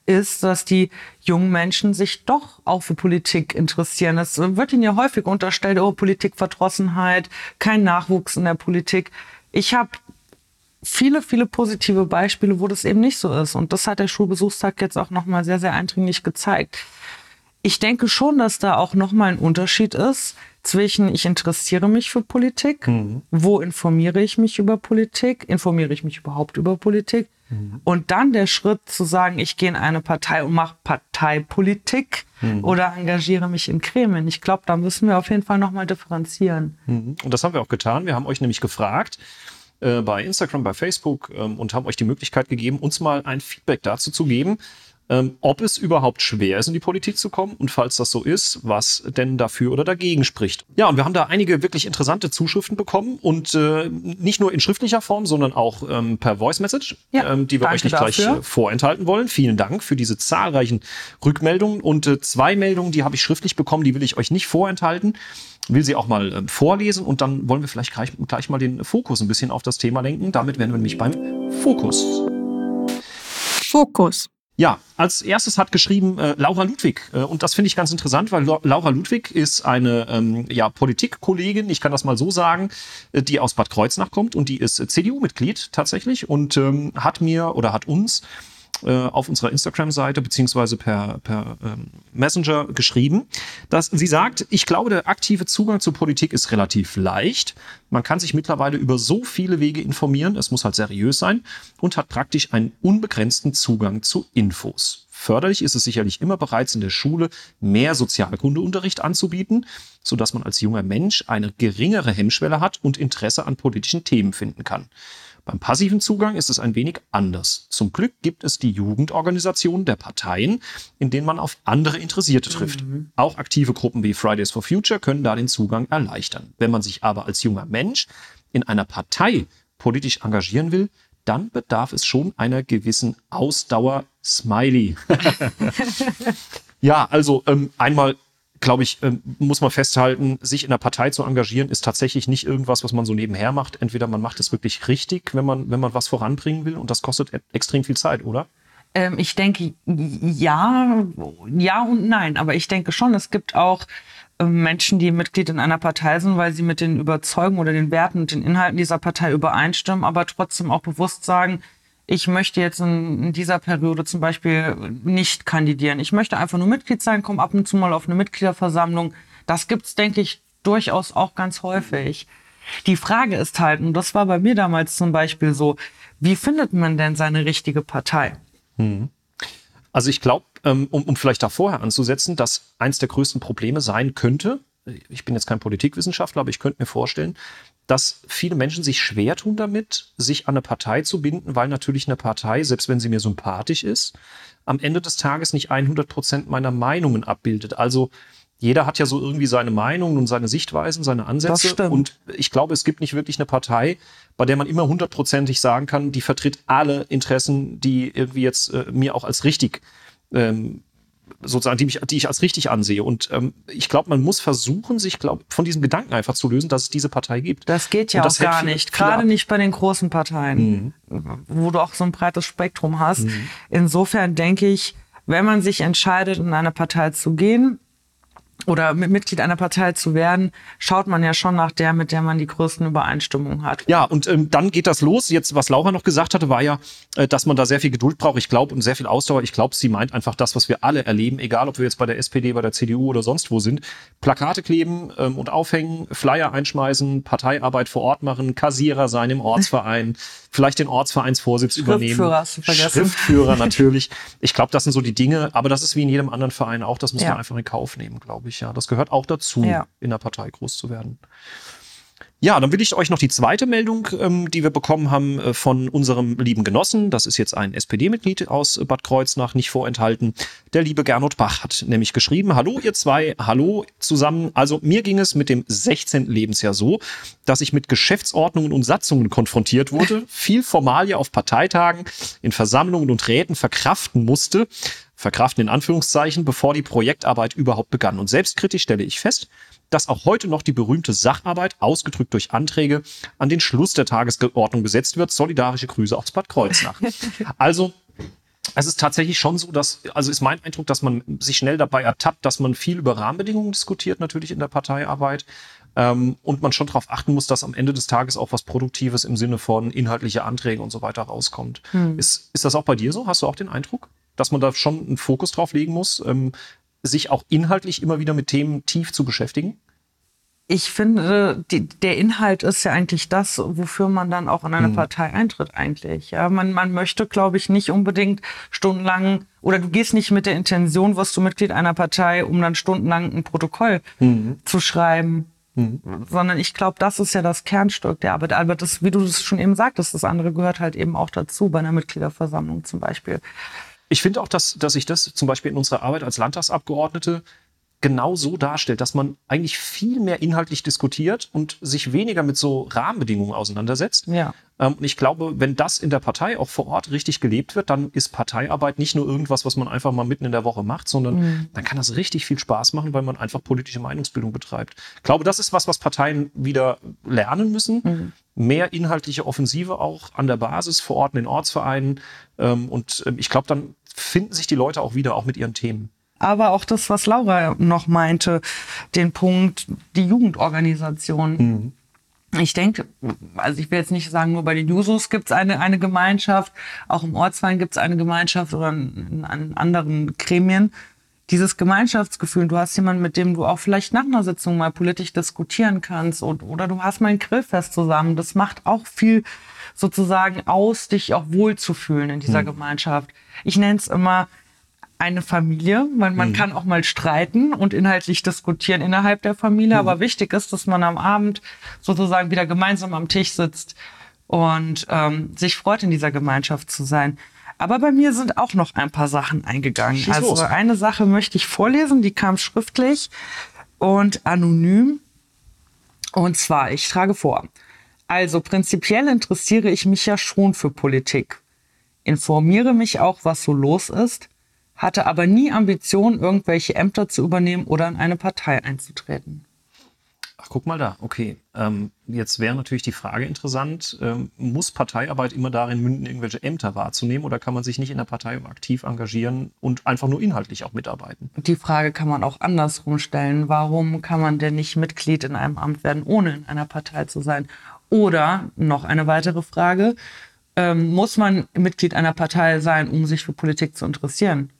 ist, dass die jungen Menschen sich doch auch für Politik interessieren. Es wird ihnen ja häufig unterstellt, oh, Politikverdrossenheit, kein Nachwuchs in der Politik. Ich habe viele, viele positive Beispiele, wo das eben nicht so ist. Und das hat der Schulbesuchstag jetzt auch nochmal sehr, sehr eindringlich gezeigt ich denke schon, dass da auch nochmal ein Unterschied ist zwischen ich interessiere mich für Politik, mhm. wo informiere ich mich über Politik, informiere ich mich überhaupt über Politik mhm. und dann der Schritt zu sagen, ich gehe in eine Partei und mache Parteipolitik mhm. oder engagiere mich in Gremien. Ich glaube, da müssen wir auf jeden Fall nochmal differenzieren. Mhm. Und das haben wir auch getan. Wir haben euch nämlich gefragt, äh, bei Instagram, bei Facebook ähm, und haben euch die Möglichkeit gegeben, uns mal ein Feedback dazu zu geben, ähm, ob es überhaupt schwer ist, in die Politik zu kommen und falls das so ist, was denn dafür oder dagegen spricht. Ja, und wir haben da einige wirklich interessante Zuschriften bekommen und äh, nicht nur in schriftlicher Form, sondern auch ähm, per Voice Message, ja, ähm, die wir euch nicht dafür. gleich äh, vorenthalten wollen. Vielen Dank für diese zahlreichen Rückmeldungen und äh, zwei Meldungen, die habe ich schriftlich bekommen, die will ich euch nicht vorenthalten will sie auch mal äh, vorlesen und dann wollen wir vielleicht gleich, gleich mal den Fokus ein bisschen auf das Thema lenken. Damit wären wir nämlich beim Fokus. Fokus. Ja, als erstes hat geschrieben äh, Laura Ludwig. Äh, und das finde ich ganz interessant, weil Laura Ludwig ist eine ähm, ja, Politikkollegin, ich kann das mal so sagen, äh, die aus Bad Kreuznach kommt und die ist CDU-Mitglied tatsächlich und ähm, hat mir oder hat uns äh, auf unserer Instagram-Seite beziehungsweise per, per ähm, Messenger geschrieben, dass sie sagt, ich glaube, der aktive Zugang zur Politik ist relativ leicht. Man kann sich mittlerweile über so viele Wege informieren, es muss halt seriös sein und hat praktisch einen unbegrenzten Zugang zu Infos. Förderlich ist es sicherlich immer bereits in der Schule, mehr Sozialkundeunterricht anzubieten, sodass man als junger Mensch eine geringere Hemmschwelle hat und Interesse an politischen Themen finden kann. Beim passiven Zugang ist es ein wenig anders. Zum Glück gibt es die Jugendorganisationen der Parteien, in denen man auf andere Interessierte trifft. Mhm. Auch aktive Gruppen wie Fridays for Future können da den Zugang erleichtern. Wenn man sich aber als junger Mensch in einer Partei politisch engagieren will, dann bedarf es schon einer gewissen Ausdauer. Smiley. ja, also ähm, einmal glaube ich, ähm, muss man festhalten, sich in der Partei zu engagieren, ist tatsächlich nicht irgendwas, was man so nebenher macht. Entweder man macht es wirklich richtig, wenn man, wenn man was voranbringen will, und das kostet e-, extrem viel Zeit, oder? Ähm, ich denke, ja, ja und nein. Aber ich denke schon, es gibt auch ähm, Menschen, die Mitglied in einer Partei sind, weil sie mit den Überzeugungen oder den Werten und den Inhalten dieser Partei übereinstimmen, aber trotzdem auch bewusst sagen, ich möchte jetzt in, dieser Periode zum Beispiel nicht kandidieren. Ich möchte einfach nur Mitglied sein, komme ab und zu mal auf eine Mitgliederversammlung. Das gibt's, denke ich, durchaus auch ganz häufig. Die Frage ist halt, und das war bei mir damals zum Beispiel so, wie findet man denn seine richtige Partei? Hm. Also ich glaube, ähm, um, um vielleicht da vorher anzusetzen, dass eins der größten Probleme sein könnte, ich bin jetzt kein Politikwissenschaftler, aber ich könnte mir vorstellen, dass viele Menschen sich schwer tun damit, sich an eine Partei zu binden, weil natürlich eine Partei, selbst wenn sie mir sympathisch ist, am Ende des Tages nicht 100 Prozent meiner Meinungen abbildet. Also jeder hat ja so irgendwie seine Meinungen und seine Sichtweisen, seine Ansätze. Und ich glaube, es gibt nicht wirklich eine Partei, bei der man immer hundertprozentig sagen kann, die vertritt alle Interessen, die irgendwie jetzt äh, mir auch als richtig ähm, sozusagen, die, mich, die ich als richtig ansehe. Und ähm, ich glaube, man muss versuchen, sich glaub, von diesem Gedanken einfach zu lösen, dass es diese Partei gibt. Das geht ja auch gar nicht. Gerade nicht bei den großen Parteien, mhm. wo du auch so ein breites Spektrum hast. Mhm. Insofern denke ich, wenn man sich entscheidet, in eine Partei zu gehen, oder Mitglied einer Partei zu werden, schaut man ja schon nach der, mit der man die größten Übereinstimmungen hat. Ja, und ähm, dann geht das los. Jetzt, was Laura noch gesagt hatte, war ja, äh, dass man da sehr viel Geduld braucht. Ich glaube, und sehr viel Ausdauer. Ich glaube, sie meint einfach das, was wir alle erleben, egal ob wir jetzt bei der SPD, bei der CDU oder sonst wo sind. Plakate kleben ähm, und aufhängen, Flyer einschmeißen, Parteiarbeit vor Ort machen, Kassierer sein im Ortsverein, vielleicht den Ortsvereinsvorsitz übernehmen. Schriftführer natürlich. Ich glaube, das sind so die Dinge, aber das ist wie in jedem anderen Verein auch. Das muss ja. man einfach in Kauf nehmen, glaube ich. Ja, das gehört auch dazu, ja. in der Partei groß zu werden. Ja, dann will ich euch noch die zweite Meldung, ähm, die wir bekommen haben äh, von unserem lieben Genossen. Das ist jetzt ein SPD-Mitglied aus Bad Kreuznach, nicht vorenthalten. Der liebe Gernot Bach hat nämlich geschrieben, hallo ihr zwei, hallo zusammen. Also mir ging es mit dem 16. Lebensjahr so, dass ich mit Geschäftsordnungen und Satzungen konfrontiert wurde, viel Formalie auf Parteitagen, in Versammlungen und Räten verkraften musste, verkraften in Anführungszeichen, bevor die Projektarbeit überhaupt begann. Und selbstkritisch stelle ich fest, dass auch heute noch die berühmte Sacharbeit, ausgedrückt durch Anträge, an den Schluss der Tagesordnung gesetzt wird. Solidarische Grüße aus Bad Kreuznach. also es ist tatsächlich schon so, dass, also ist mein Eindruck, dass man sich schnell dabei ertappt, dass man viel über Rahmenbedingungen diskutiert, natürlich in der Parteiarbeit. Ähm, und man schon darauf achten muss, dass am Ende des Tages auch was Produktives im Sinne von inhaltliche Anträge und so weiter rauskommt. Hm. Ist, ist das auch bei dir so? Hast du auch den Eindruck, dass man da schon einen Fokus drauf legen muss? Ähm, sich auch inhaltlich immer wieder mit Themen tief zu beschäftigen? Ich finde, die, der Inhalt ist ja eigentlich das, wofür man dann auch in eine mhm. Partei eintritt eigentlich. Ja, man, man möchte, glaube ich, nicht unbedingt stundenlang oder du gehst nicht mit der Intention, wirst du Mitglied einer Partei, um dann stundenlang ein Protokoll mhm. zu schreiben. Mhm. Sondern ich glaube, das ist ja das Kernstück der Arbeit. Aber das, wie du es schon eben sagtest, das andere gehört halt eben auch dazu, bei einer Mitgliederversammlung zum Beispiel. Ich finde auch, dass, dass ich das zum Beispiel in unserer Arbeit als Landtagsabgeordnete genau so darstellt, dass man eigentlich viel mehr inhaltlich diskutiert und sich weniger mit so Rahmenbedingungen auseinandersetzt. Ja. Ähm, und ich glaube, wenn das in der Partei auch vor Ort richtig gelebt wird, dann ist Parteiarbeit nicht nur irgendwas, was man einfach mal mitten in der Woche macht, sondern mhm. dann kann das richtig viel Spaß machen, weil man einfach politische Meinungsbildung betreibt. Ich glaube, das ist was, was Parteien wieder lernen müssen. Mhm mehr inhaltliche Offensive auch an der Basis vor Ort in den Ortsvereinen. Ähm, und ähm, ich glaube, dann finden sich die Leute auch wieder, auch mit ihren Themen. Aber auch das, was Laura noch meinte, den Punkt, die Jugendorganisation. Mhm. Ich denke, also ich will jetzt nicht sagen, nur bei den Jusos gibt es eine, eine Gemeinschaft, auch im Ortsverein gibt es eine Gemeinschaft oder in, in anderen Gremien dieses Gemeinschaftsgefühl, du hast jemanden, mit dem du auch vielleicht nach einer Sitzung mal politisch diskutieren kannst und, oder du hast mal ein Grillfest zusammen. Das macht auch viel sozusagen aus, dich auch wohlzufühlen in dieser mhm. Gemeinschaft. Ich nenne es immer eine Familie, weil man mhm. kann auch mal streiten und inhaltlich diskutieren innerhalb der Familie, mhm. aber wichtig ist, dass man am Abend sozusagen wieder gemeinsam am Tisch sitzt und ähm, sich freut, in dieser Gemeinschaft zu sein. Aber bei mir sind auch noch ein paar Sachen eingegangen. Schieß also los. eine Sache möchte ich vorlesen, die kam schriftlich und anonym. Und zwar, ich trage vor. Also prinzipiell interessiere ich mich ja schon für Politik, informiere mich auch, was so los ist, hatte aber nie Ambition, irgendwelche Ämter zu übernehmen oder in eine Partei einzutreten. Ach, guck mal da, okay. Ähm, jetzt wäre natürlich die Frage interessant, ähm, muss Parteiarbeit immer darin münden, irgendwelche Ämter wahrzunehmen oder kann man sich nicht in der Partei aktiv engagieren und einfach nur inhaltlich auch mitarbeiten? Die Frage kann man auch andersrum stellen. Warum kann man denn nicht Mitglied in einem Amt werden, ohne in einer Partei zu sein? Oder noch eine weitere Frage, ähm, muss man Mitglied einer Partei sein, um sich für Politik zu interessieren?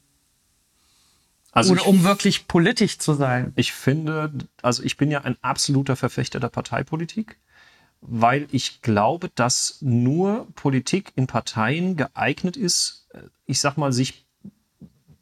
Also Oder um wirklich politisch zu sein. Ich finde, also ich bin ja ein absoluter Verfechter der Parteipolitik, weil ich glaube, dass nur Politik in Parteien geeignet ist, ich sag mal, sich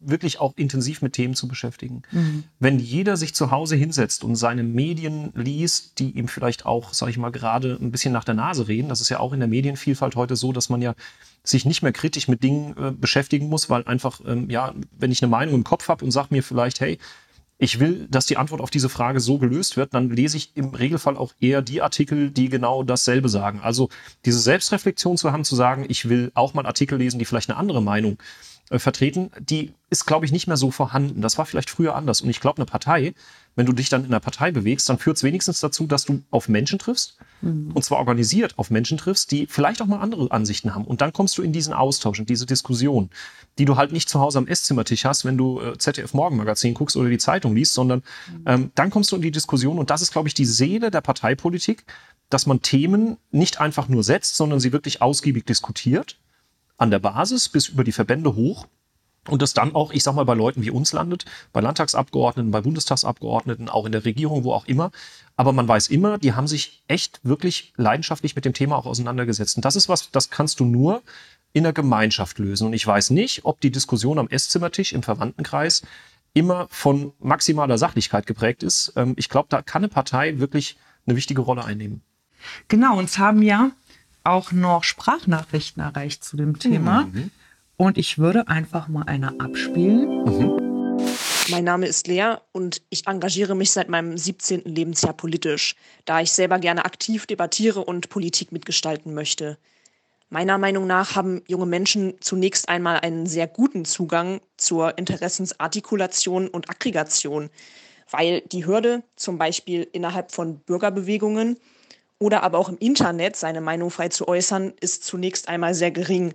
wirklich auch intensiv mit Themen zu beschäftigen. Mhm. Wenn jeder sich zu Hause hinsetzt und seine Medien liest, die ihm vielleicht auch, sag ich mal, gerade ein bisschen nach der Nase reden, das ist ja auch in der Medienvielfalt heute so, dass man ja sich nicht mehr kritisch mit Dingen äh, beschäftigen muss, weil einfach, ähm, ja, wenn ich eine Meinung im Kopf habe und sage mir vielleicht, hey, ich will, dass die Antwort auf diese Frage so gelöst wird, dann lese ich im Regelfall auch eher die Artikel, die genau dasselbe sagen. Also diese Selbstreflexion zu haben, zu sagen, ich will auch mal Artikel lesen, die vielleicht eine andere Meinung äh, vertreten, die ist, glaube ich, nicht mehr so vorhanden. Das war vielleicht früher anders. Und ich glaube, eine Partei, wenn du dich dann in einer Partei bewegst, dann führt es wenigstens dazu, dass du auf Menschen triffst. Mhm. Und zwar organisiert auf Menschen triffst, die vielleicht auch mal andere Ansichten haben. Und dann kommst du in diesen Austausch, in diese Diskussion, die du halt nicht zu Hause am Esszimmertisch hast, wenn du äh, ZDF Morgenmagazin guckst oder die Zeitung liest, sondern mhm. ähm, dann kommst du in die Diskussion. Und das ist, glaube ich, die Seele der Parteipolitik, dass man Themen nicht einfach nur setzt, sondern sie wirklich ausgiebig diskutiert an der Basis bis über die Verbände hoch und das dann auch, ich sag mal, bei Leuten wie uns landet, bei Landtagsabgeordneten, bei Bundestagsabgeordneten, auch in der Regierung, wo auch immer. Aber man weiß immer, die haben sich echt wirklich leidenschaftlich mit dem Thema auch auseinandergesetzt. Und das ist was, das kannst du nur in der Gemeinschaft lösen. Und ich weiß nicht, ob die Diskussion am Esszimmertisch im Verwandtenkreis immer von maximaler Sachlichkeit geprägt ist. Ähm, ich glaube, da kann eine Partei wirklich eine wichtige Rolle einnehmen. Genau, uns haben ja auch noch Sprachnachrichten erreicht zu dem Thema. Mhm. Und ich würde einfach mal eine abspielen. Mhm. Mein Name ist Lea und ich engagiere mich seit meinem 17. Lebensjahr politisch, da ich selber gerne aktiv debattiere und Politik mitgestalten möchte. Meiner Meinung nach haben junge Menschen zunächst einmal einen sehr guten Zugang zur Interessensartikulation und Aggregation, weil die Hürde zum Beispiel innerhalb von Bürgerbewegungen oder aber auch im Internet seine Meinung frei zu äußern, ist zunächst einmal sehr gering.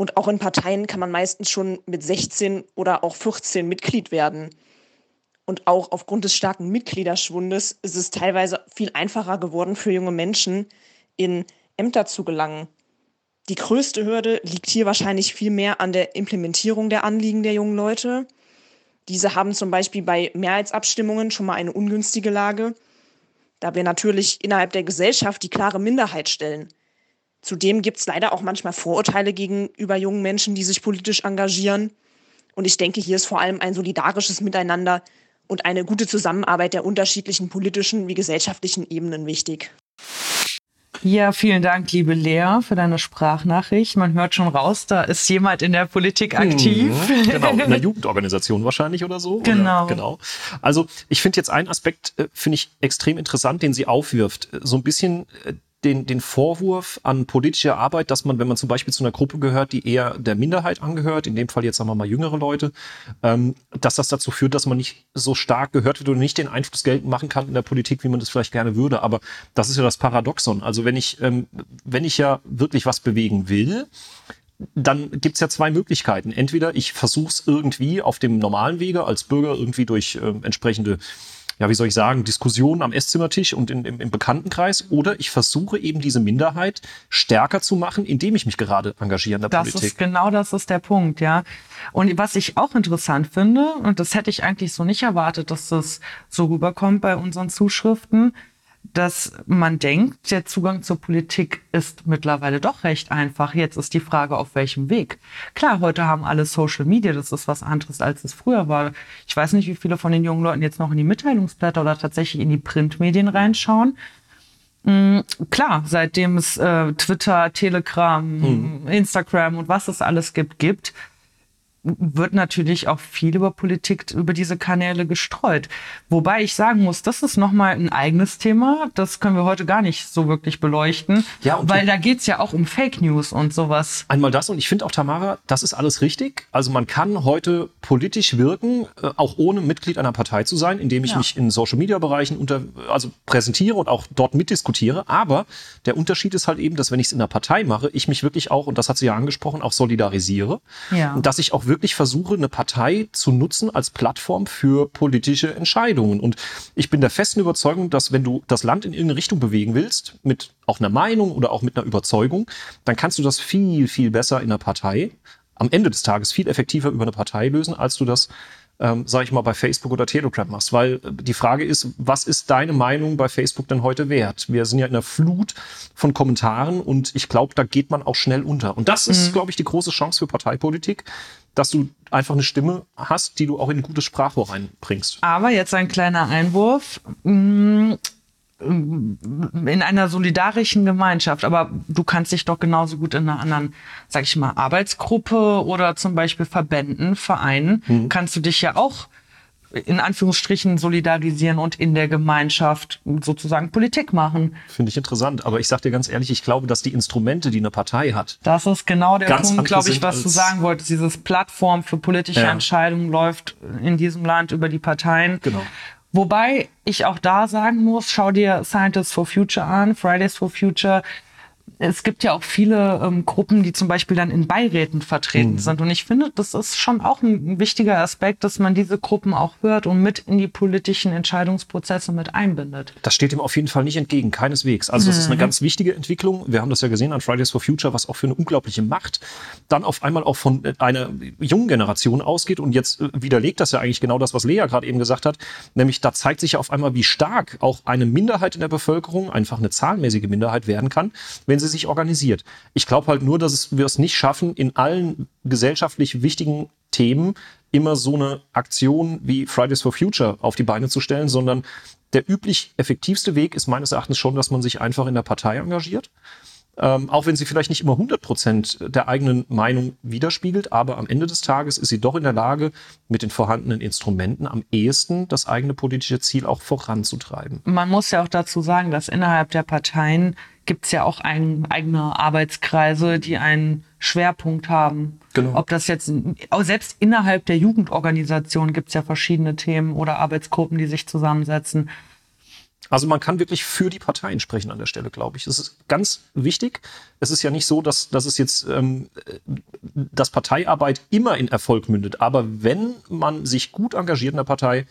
Und auch in Parteien kann man meistens schon mit 16 oder auch 14 Mitglied werden. Und auch aufgrund des starken Mitgliederschwundes ist es teilweise viel einfacher geworden für junge Menschen, in Ämter zu gelangen. Die größte Hürde liegt hier wahrscheinlich viel mehr an der Implementierung der Anliegen der jungen Leute. Diese haben zum Beispiel bei Mehrheitsabstimmungen schon mal eine ungünstige Lage da wir natürlich innerhalb der Gesellschaft die klare Minderheit stellen. Zudem gibt es leider auch manchmal Vorurteile gegenüber jungen Menschen, die sich politisch engagieren. Und ich denke, hier ist vor allem ein solidarisches Miteinander und eine gute Zusammenarbeit der unterschiedlichen politischen wie gesellschaftlichen Ebenen wichtig. Ja, vielen Dank, liebe Lea, für deine Sprachnachricht. Man hört schon raus, da ist jemand in der Politik aktiv. Mhm, genau, in der Jugendorganisation wahrscheinlich oder so. Genau. Oder? genau. Also ich finde jetzt einen Aspekt, äh, finde ich extrem interessant, den sie aufwirft. So ein bisschen äh, den, den Vorwurf an politische Arbeit, dass man, wenn man zum Beispiel zu einer Gruppe gehört, die eher der Minderheit angehört, in dem Fall jetzt sagen wir mal jüngere Leute, ähm, dass das dazu führt, dass man nicht so stark gehört wird oder nicht den Einfluss geltend machen kann in der Politik, wie man das vielleicht gerne würde. Aber das ist ja das Paradoxon. Also wenn ich, ähm, wenn ich ja wirklich was bewegen will, dann gibt's ja zwei Möglichkeiten. Entweder ich versuche es irgendwie auf dem normalen Wege als Bürger irgendwie durch äh, entsprechende ja, wie soll ich sagen, Diskussionen am Esszimmertisch und in, im, im Bekanntenkreis. Oder ich versuche eben diese Minderheit stärker zu machen, indem ich mich gerade engagiere in der das Politik. Ist genau das ist der Punkt, ja. Und was ich auch interessant finde, und das hätte ich eigentlich so nicht erwartet, dass das so rüberkommt bei unseren Zuschriften, dass man denkt, der Zugang zur Politik ist mittlerweile doch recht einfach. Jetzt ist die Frage, auf welchem Weg. Klar, heute haben alle Social Media, das ist was anderes, als es früher war. Ich weiß nicht, wie viele von den jungen Leuten jetzt noch in die Mitteilungsblätter oder tatsächlich in die Printmedien reinschauen. Mhm, klar, seitdem es äh, Twitter, Telegram, mhm. Instagram und was es alles gibt, gibt, wird natürlich auch viel über Politik über diese Kanäle gestreut. Wobei ich sagen muss, das ist nochmal ein eigenes Thema. Das können wir heute gar nicht so wirklich beleuchten. Ja, weil da geht's ja auch um Fake News und sowas. Einmal das und ich finde auch, Tamara, das ist alles richtig. Also man kann heute politisch wirken, äh, auch ohne Mitglied einer Partei zu sein, indem ich ja. mich in Social Media Bereichen unter, also präsentiere und auch dort mitdiskutiere. Aber der Unterschied ist halt eben, dass wenn ich es in der Partei mache, ich mich wirklich auch, und das hat sie ja angesprochen, auch solidarisiere. Ja. Und dass ich auch wirklich versuche, eine Partei zu nutzen als Plattform für politische Entscheidungen. Und ich bin der festen Überzeugung, dass wenn du das Land in irgendeine Richtung bewegen willst, mit auch einer Meinung oder auch mit einer Überzeugung, dann kannst du das viel, viel besser in einer Partei, am Ende des Tages viel effektiver über eine Partei lösen, als du das ähm, sage ich mal, bei Facebook oder Telegram machst. Weil äh, die Frage ist, was ist deine Meinung bei Facebook denn heute wert? Wir sind ja in einer Flut von Kommentaren und ich glaube, da geht man auch schnell unter. Und das ist, mhm. glaube ich, die große Chance für Parteipolitik, dass du einfach eine Stimme hast, die du auch in ein gutes Sprachrohr reinbringst. Aber jetzt ein kleiner Einwurf. Mm, in einer solidarischen Gemeinschaft, aber du kannst dich doch genauso gut in einer anderen, sag ich mal, Arbeitsgruppe oder zum Beispiel Verbänden, Vereinen, mhm. kannst du dich ja auch in Anführungsstrichen solidarisieren und in der Gemeinschaft sozusagen Politik machen. Finde ich interessant, aber ich sage dir ganz ehrlich, ich glaube, dass die Instrumente, die eine Partei hat, das ist genau der Punkt, glaube ich, was du sagen wolltest. Dieses Plattform für politische ja. Entscheidungen läuft in diesem Land über die Parteien. Genau. Wobei ich auch da sagen muss, schau dir Scientists for Future an, Fridays for Future, es gibt ja auch viele ähm, Gruppen, die zum Beispiel dann in Beiräten vertreten mhm. sind. Und ich finde, das ist schon auch ein wichtiger Aspekt, dass man diese Gruppen auch hört und mit in die politischen Entscheidungsprozesse mit einbindet. Das steht ihm auf jeden Fall nicht entgegen, keineswegs. Also das mhm. ist eine mhm. ganz wichtige Entwicklung. Wir haben das ja gesehen an Fridays for Future, was auch für eine unglaubliche Macht dann auf einmal auch von einer jungen Generation ausgeht. Und jetzt äh, widerlegt das ja eigentlich genau das, was Lea gerade eben gesagt hat. Nämlich da zeigt sich ja auf einmal, wie stark auch eine Minderheit in der Bevölkerung, einfach eine zahlenmäßige Minderheit werden kann, wenn sie sich organisiert. Ich glaube halt nur, dass wir es nicht schaffen, in allen gesellschaftlich wichtigen Themen immer so eine Aktion wie Fridays for Future auf die Beine zu stellen, sondern der üblich effektivste Weg ist meines Erachtens schon, dass man sich einfach in der Partei engagiert ähm, auch wenn sie vielleicht nicht immer 100 Prozent der eigenen Meinung widerspiegelt, aber am Ende des Tages ist sie doch in der Lage, mit den vorhandenen Instrumenten am ehesten das eigene politische Ziel auch voranzutreiben. Man muss ja auch dazu sagen, dass innerhalb der Parteien gibt es ja auch ein, eigene Arbeitskreise, die einen Schwerpunkt haben. Genau. Ob das jetzt, selbst innerhalb der Jugendorganisation gibt es ja verschiedene Themen oder Arbeitsgruppen, die sich zusammensetzen. Also man kann wirklich für die Parteien sprechen an der Stelle, glaube ich. Das ist ganz wichtig. Es ist ja nicht so, dass, dass es jetzt, ähm, dass Parteiarbeit immer in Erfolg mündet. Aber wenn man sich gut engagiert in der Partei,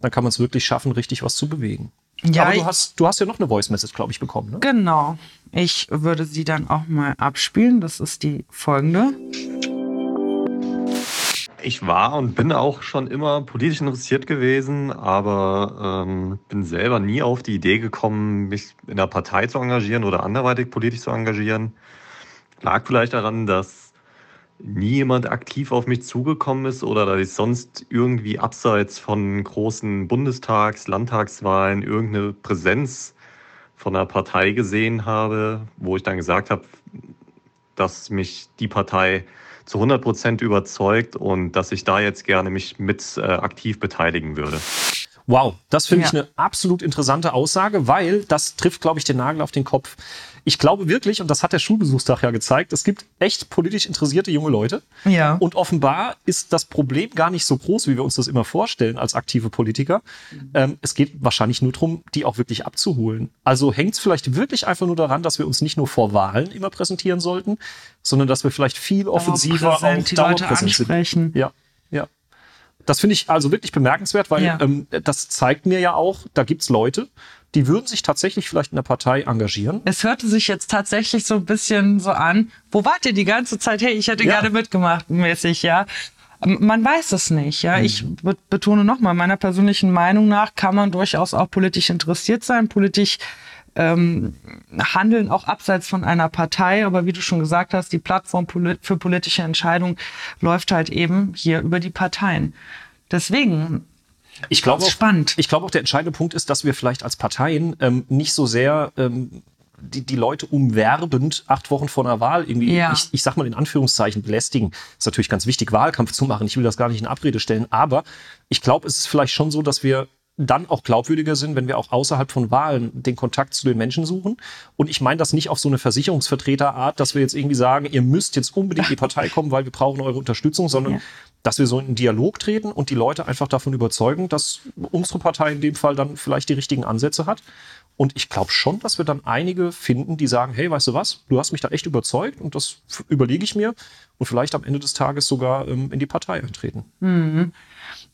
dann kann man es wirklich schaffen, richtig was zu bewegen. Ja, Aber du hast, du hast ja noch eine Voice Message, glaube ich, bekommen. Ne? Genau. Ich würde sie dann auch mal abspielen. Das ist die folgende ich war und bin auch schon immer politisch interessiert gewesen, aber ähm, bin selber nie auf die Idee gekommen, mich in der Partei zu engagieren oder anderweitig politisch zu engagieren. Lag vielleicht daran, dass nie jemand aktiv auf mich zugekommen ist oder dass ich sonst irgendwie abseits von großen Bundestags-, Landtagswahlen irgendeine Präsenz von einer Partei gesehen habe, wo ich dann gesagt habe, dass mich die Partei zu 100 Prozent überzeugt und dass ich da jetzt gerne mich mit äh, aktiv beteiligen würde. Wow, das finde Ja. ich eine absolut interessante Aussage, weil das trifft, glaube ich, den Nagel auf den Kopf. Ich glaube wirklich, und das hat der Schulbesuchstag ja gezeigt, es gibt echt politisch interessierte junge Leute. Ja. Und offenbar ist das Problem gar nicht so groß, wie wir uns das immer vorstellen als aktive Politiker. Ähm, es geht wahrscheinlich nur darum, die auch wirklich abzuholen. Also hängt es vielleicht wirklich einfach nur daran, dass wir uns nicht nur vor Wahlen immer präsentieren sollten, sondern dass wir vielleicht viel offensiver Leute dauerpräsent sind. ansprechen. Ja, ja. Das finde ich also wirklich bemerkenswert, weil Ja. ähm, das zeigt mir ja auch, da gibt's Leute, die würden sich tatsächlich vielleicht in der Partei engagieren. Es hörte sich jetzt tatsächlich so ein bisschen so an, wo wart ihr die ganze Zeit? Hey, ich hätte Ja. gerne mitgemacht, mäßig, ja. Man weiß es nicht, ja. Mhm. Ich be- betone nochmal, meiner persönlichen Meinung nach kann man durchaus auch politisch interessiert sein, politisch ähm, handeln, auch abseits von einer Partei. Aber wie du schon gesagt hast, die Plattform für politische Entscheidungen läuft halt eben hier über die Parteien. Deswegen, Ich glaube spannend. Ich glaube auch, der entscheidende Punkt ist, dass wir vielleicht als Parteien ähm, nicht so sehr ähm, die, die Leute umwerbend acht Wochen vor einer Wahl irgendwie, Ja. ich, ich sag mal in Anführungszeichen, belästigen. Ist natürlich ganz wichtig, Wahlkampf zu machen. Ich will das gar nicht in Abrede stellen. Aber ich glaube, es ist vielleicht schon so, dass wir dann auch glaubwürdiger sind, wenn wir auch außerhalb von Wahlen den Kontakt zu den Menschen suchen. Und ich meine das nicht auf so eine Versicherungsvertreterart, dass wir jetzt irgendwie sagen, ihr müsst jetzt unbedingt in die Partei kommen, weil wir brauchen eure Unterstützung, sondern Ja. dass wir so in einen Dialog treten und die Leute einfach davon überzeugen, dass unsere Partei in dem Fall dann vielleicht die richtigen Ansätze hat. Und ich glaube schon, dass wir dann einige finden, die sagen, hey, weißt du was, du hast mich da echt überzeugt und das überlege ich mir und vielleicht am Ende des Tages sogar ähm, in die Partei eintreten.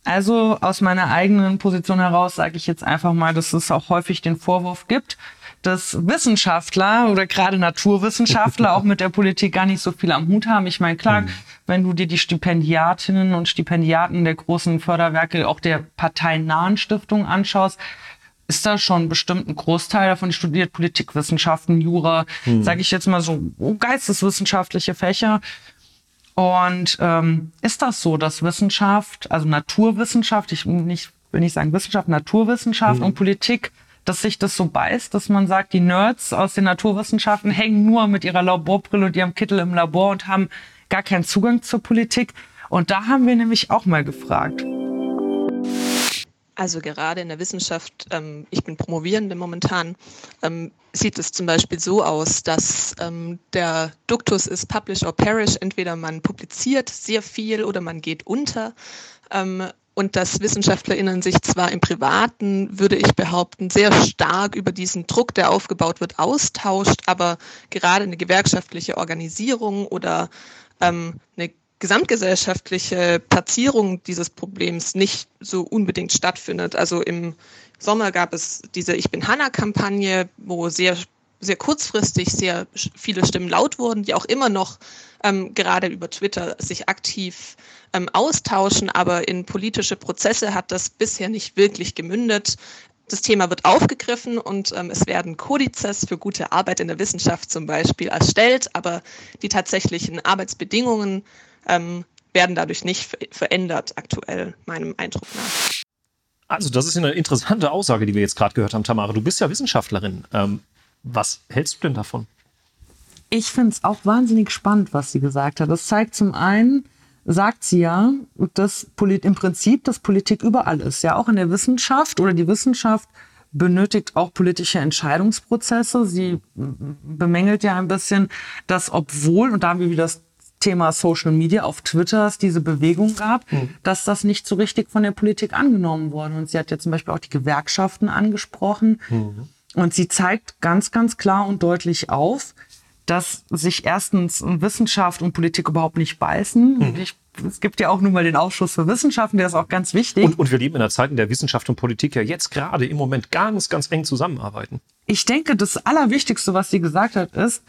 Also aus meiner eigenen Position heraus sage ich jetzt einfach mal, dass es auch häufig den Vorwurf gibt, dass Wissenschaftler oder gerade Naturwissenschaftler auch mit der Politik gar nicht so viel am Hut haben. Ich meine, klar, wenn du dir die Stipendiatinnen und Stipendiaten der großen Förderwerke, auch der parteinahen Stiftungen anschaust, ist da schon bestimmt ein Großteil davon studiert Politikwissenschaften, Jura, sage ich jetzt mal so geisteswissenschaftliche Fächer. Und ähm, ist das so, dass Wissenschaft, also Naturwissenschaft, ich nicht, will nicht sagen Wissenschaft, Naturwissenschaft und Politik, dass sich das so beißt, dass man sagt, die Nerds aus den Naturwissenschaften hängen nur mit ihrer Laborbrille und ihrem Kittel im Labor und haben gar keinen Zugang zur Politik. Und da haben wir nämlich auch mal gefragt. Also gerade in der Wissenschaft, ähm, ich bin Promovierende momentan, ähm, sieht es zum Beispiel so aus, dass ähm, der Duktus ist Publish or Perish. Entweder man publiziert sehr viel oder man geht unter. Ähm, und dass WissenschaftlerInnen sich zwar im Privaten, würde ich behaupten, sehr stark über diesen Druck, der aufgebaut wird, austauscht, aber gerade eine gewerkschaftliche Organisierung oder ähm, eine gesamtgesellschaftliche Platzierung dieses Problems nicht so unbedingt stattfindet. Also im Sommer gab es diese Ich bin Hanna-Kampagne, wo sehr, sehr kurzfristig sehr viele Stimmen laut wurden, die auch immer noch ähm, gerade über Twitter sich aktiv ähm, austauschen, aber in politische Prozesse hat das bisher nicht wirklich gemündet. Das Thema wird aufgegriffen und ähm, es werden Kodizes für gute Arbeit in der Wissenschaft zum Beispiel erstellt, aber die tatsächlichen Arbeitsbedingungen ähm, werden dadurch nicht ver verändert, aktuell meinem Eindruck nach. Also das ist eine interessante Aussage, die wir jetzt gerade gehört haben, Tamara. Du bist ja Wissenschaftlerin. Ähm, was hältst du denn davon? Ich finde es auch wahnsinnig spannend, was sie gesagt hat. Das zeigt zum einen, sagt sie ja, dass Polit im Prinzip, dass Politik überall ist. Ja, auch in der Wissenschaft oder die Wissenschaft benötigt auch politische Entscheidungsprozesse. Sie bemängelt ja ein bisschen, dass obwohl, und da haben wir wieder das Thema Social Media auf Twitter es diese Bewegung gab, dass das nicht so richtig von der Politik angenommen wurde. Und sie hat ja zum Beispiel auch die Gewerkschaften angesprochen. Und sie zeigt ganz, ganz klar und deutlich auf, dass sich erstens Wissenschaft und Politik überhaupt nicht beißen. Und Ich, es gibt ja auch nun mal den Ausschuss für Wissenschaften, der ist auch ganz wichtig. Und, und wir leben in einer Zeit, in der Wissenschaft und Politik ja jetzt gerade im Moment ganz, ganz eng zusammenarbeiten. ich denke, das Allerwichtigste, was sie gesagt hat, ist,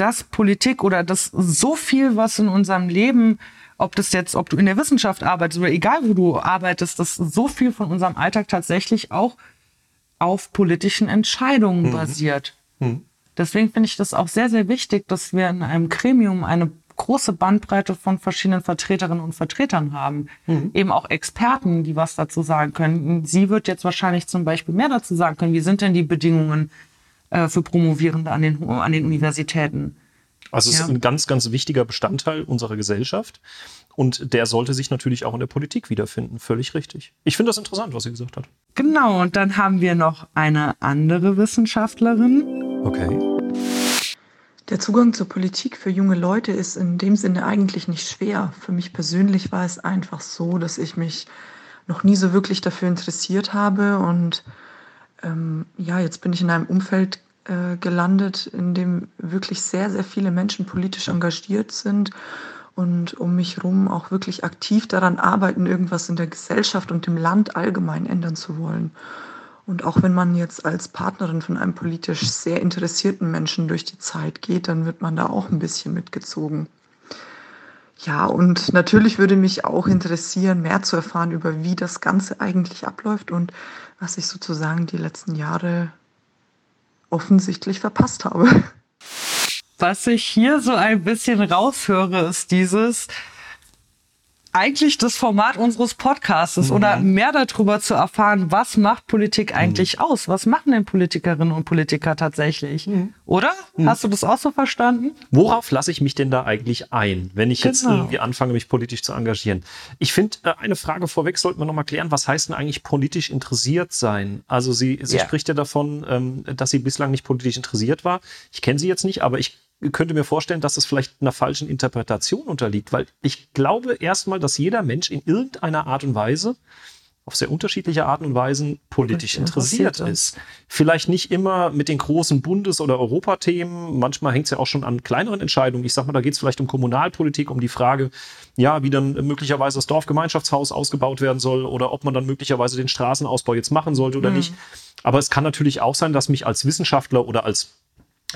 dass Politik oder dass so viel, was in unserem Leben, ob das jetzt, ob du in der Wissenschaft arbeitest oder egal wo du arbeitest, dass so viel von unserem Alltag tatsächlich auch auf politischen Entscheidungen basiert. Deswegen finde ich das auch sehr, sehr wichtig, dass wir in einem Gremium eine große Bandbreite von verschiedenen Vertreterinnen und Vertretern haben. Eben auch Experten, die was dazu sagen können. Sie wird jetzt wahrscheinlich zum Beispiel mehr dazu sagen können. Wie sind denn die Bedingungen äh, für Promovierende an den, an den Universitäten? Also es Ja. ist ein ganz, ganz wichtiger Bestandteil unserer Gesellschaft. Und der sollte sich natürlich auch in der Politik wiederfinden. Völlig richtig. Ich finde das interessant, was sie gesagt hat. Genau, und dann haben wir noch eine andere Wissenschaftlerin. Okay. Der Zugang zur Politik für junge Leute ist in dem Sinne eigentlich nicht schwer. Für mich persönlich war es einfach so, dass ich mich noch nie so wirklich dafür interessiert habe. Und ähm, ja, jetzt bin ich in einem Umfeld äh, gelandet, in dem wirklich sehr, sehr viele Menschen politisch engagiert sind und um mich herum auch wirklich aktiv daran arbeiten, irgendwas in der Gesellschaft und im Land allgemein ändern zu wollen. Und auch wenn man jetzt als Partnerin von einem politisch sehr interessierten Menschen durch die Zeit geht, dann wird man da auch ein bisschen mitgezogen. Ja, und natürlich würde mich auch interessieren, mehr zu erfahren über, wie das Ganze eigentlich abläuft und was ich sozusagen die letzten Jahre offensichtlich verpasst habe. Was ich hier so ein bisschen raushöre, ist dieses eigentlich das Format unseres Podcasts oder mehr darüber zu erfahren, was macht Politik eigentlich aus? Was machen denn Politikerinnen und Politiker tatsächlich? Oder? Hast du das auch so verstanden? Worauf lasse ich mich denn da eigentlich ein, wenn ich jetzt Genau. irgendwie anfange, mich politisch zu engagieren? Ich finde, äh, eine Frage vorweg sollten wir noch mal klären. Was heißt denn eigentlich politisch interessiert sein? Also sie, sie Ja. spricht ja davon, ähm, dass sie bislang nicht politisch interessiert war. Ich kenne sie jetzt nicht, aber ich könnte mir vorstellen, dass es vielleicht einer falschen Interpretation unterliegt, weil ich glaube erstmal, dass jeder Mensch in irgendeiner Art und Weise auf sehr unterschiedliche Arten und Weisen politisch interessiert interessiert ist. Vielleicht nicht immer mit den großen Bundes- oder Europathemen. Manchmal hängt es ja auch schon an kleineren Entscheidungen. Ich sag mal, da geht es vielleicht um Kommunalpolitik, um die Frage, ja, wie dann möglicherweise das Dorfgemeinschaftshaus ausgebaut werden soll oder ob man dann möglicherweise den Straßenausbau jetzt machen sollte oder nicht. Aber es kann natürlich auch sein, dass mich als Wissenschaftler oder als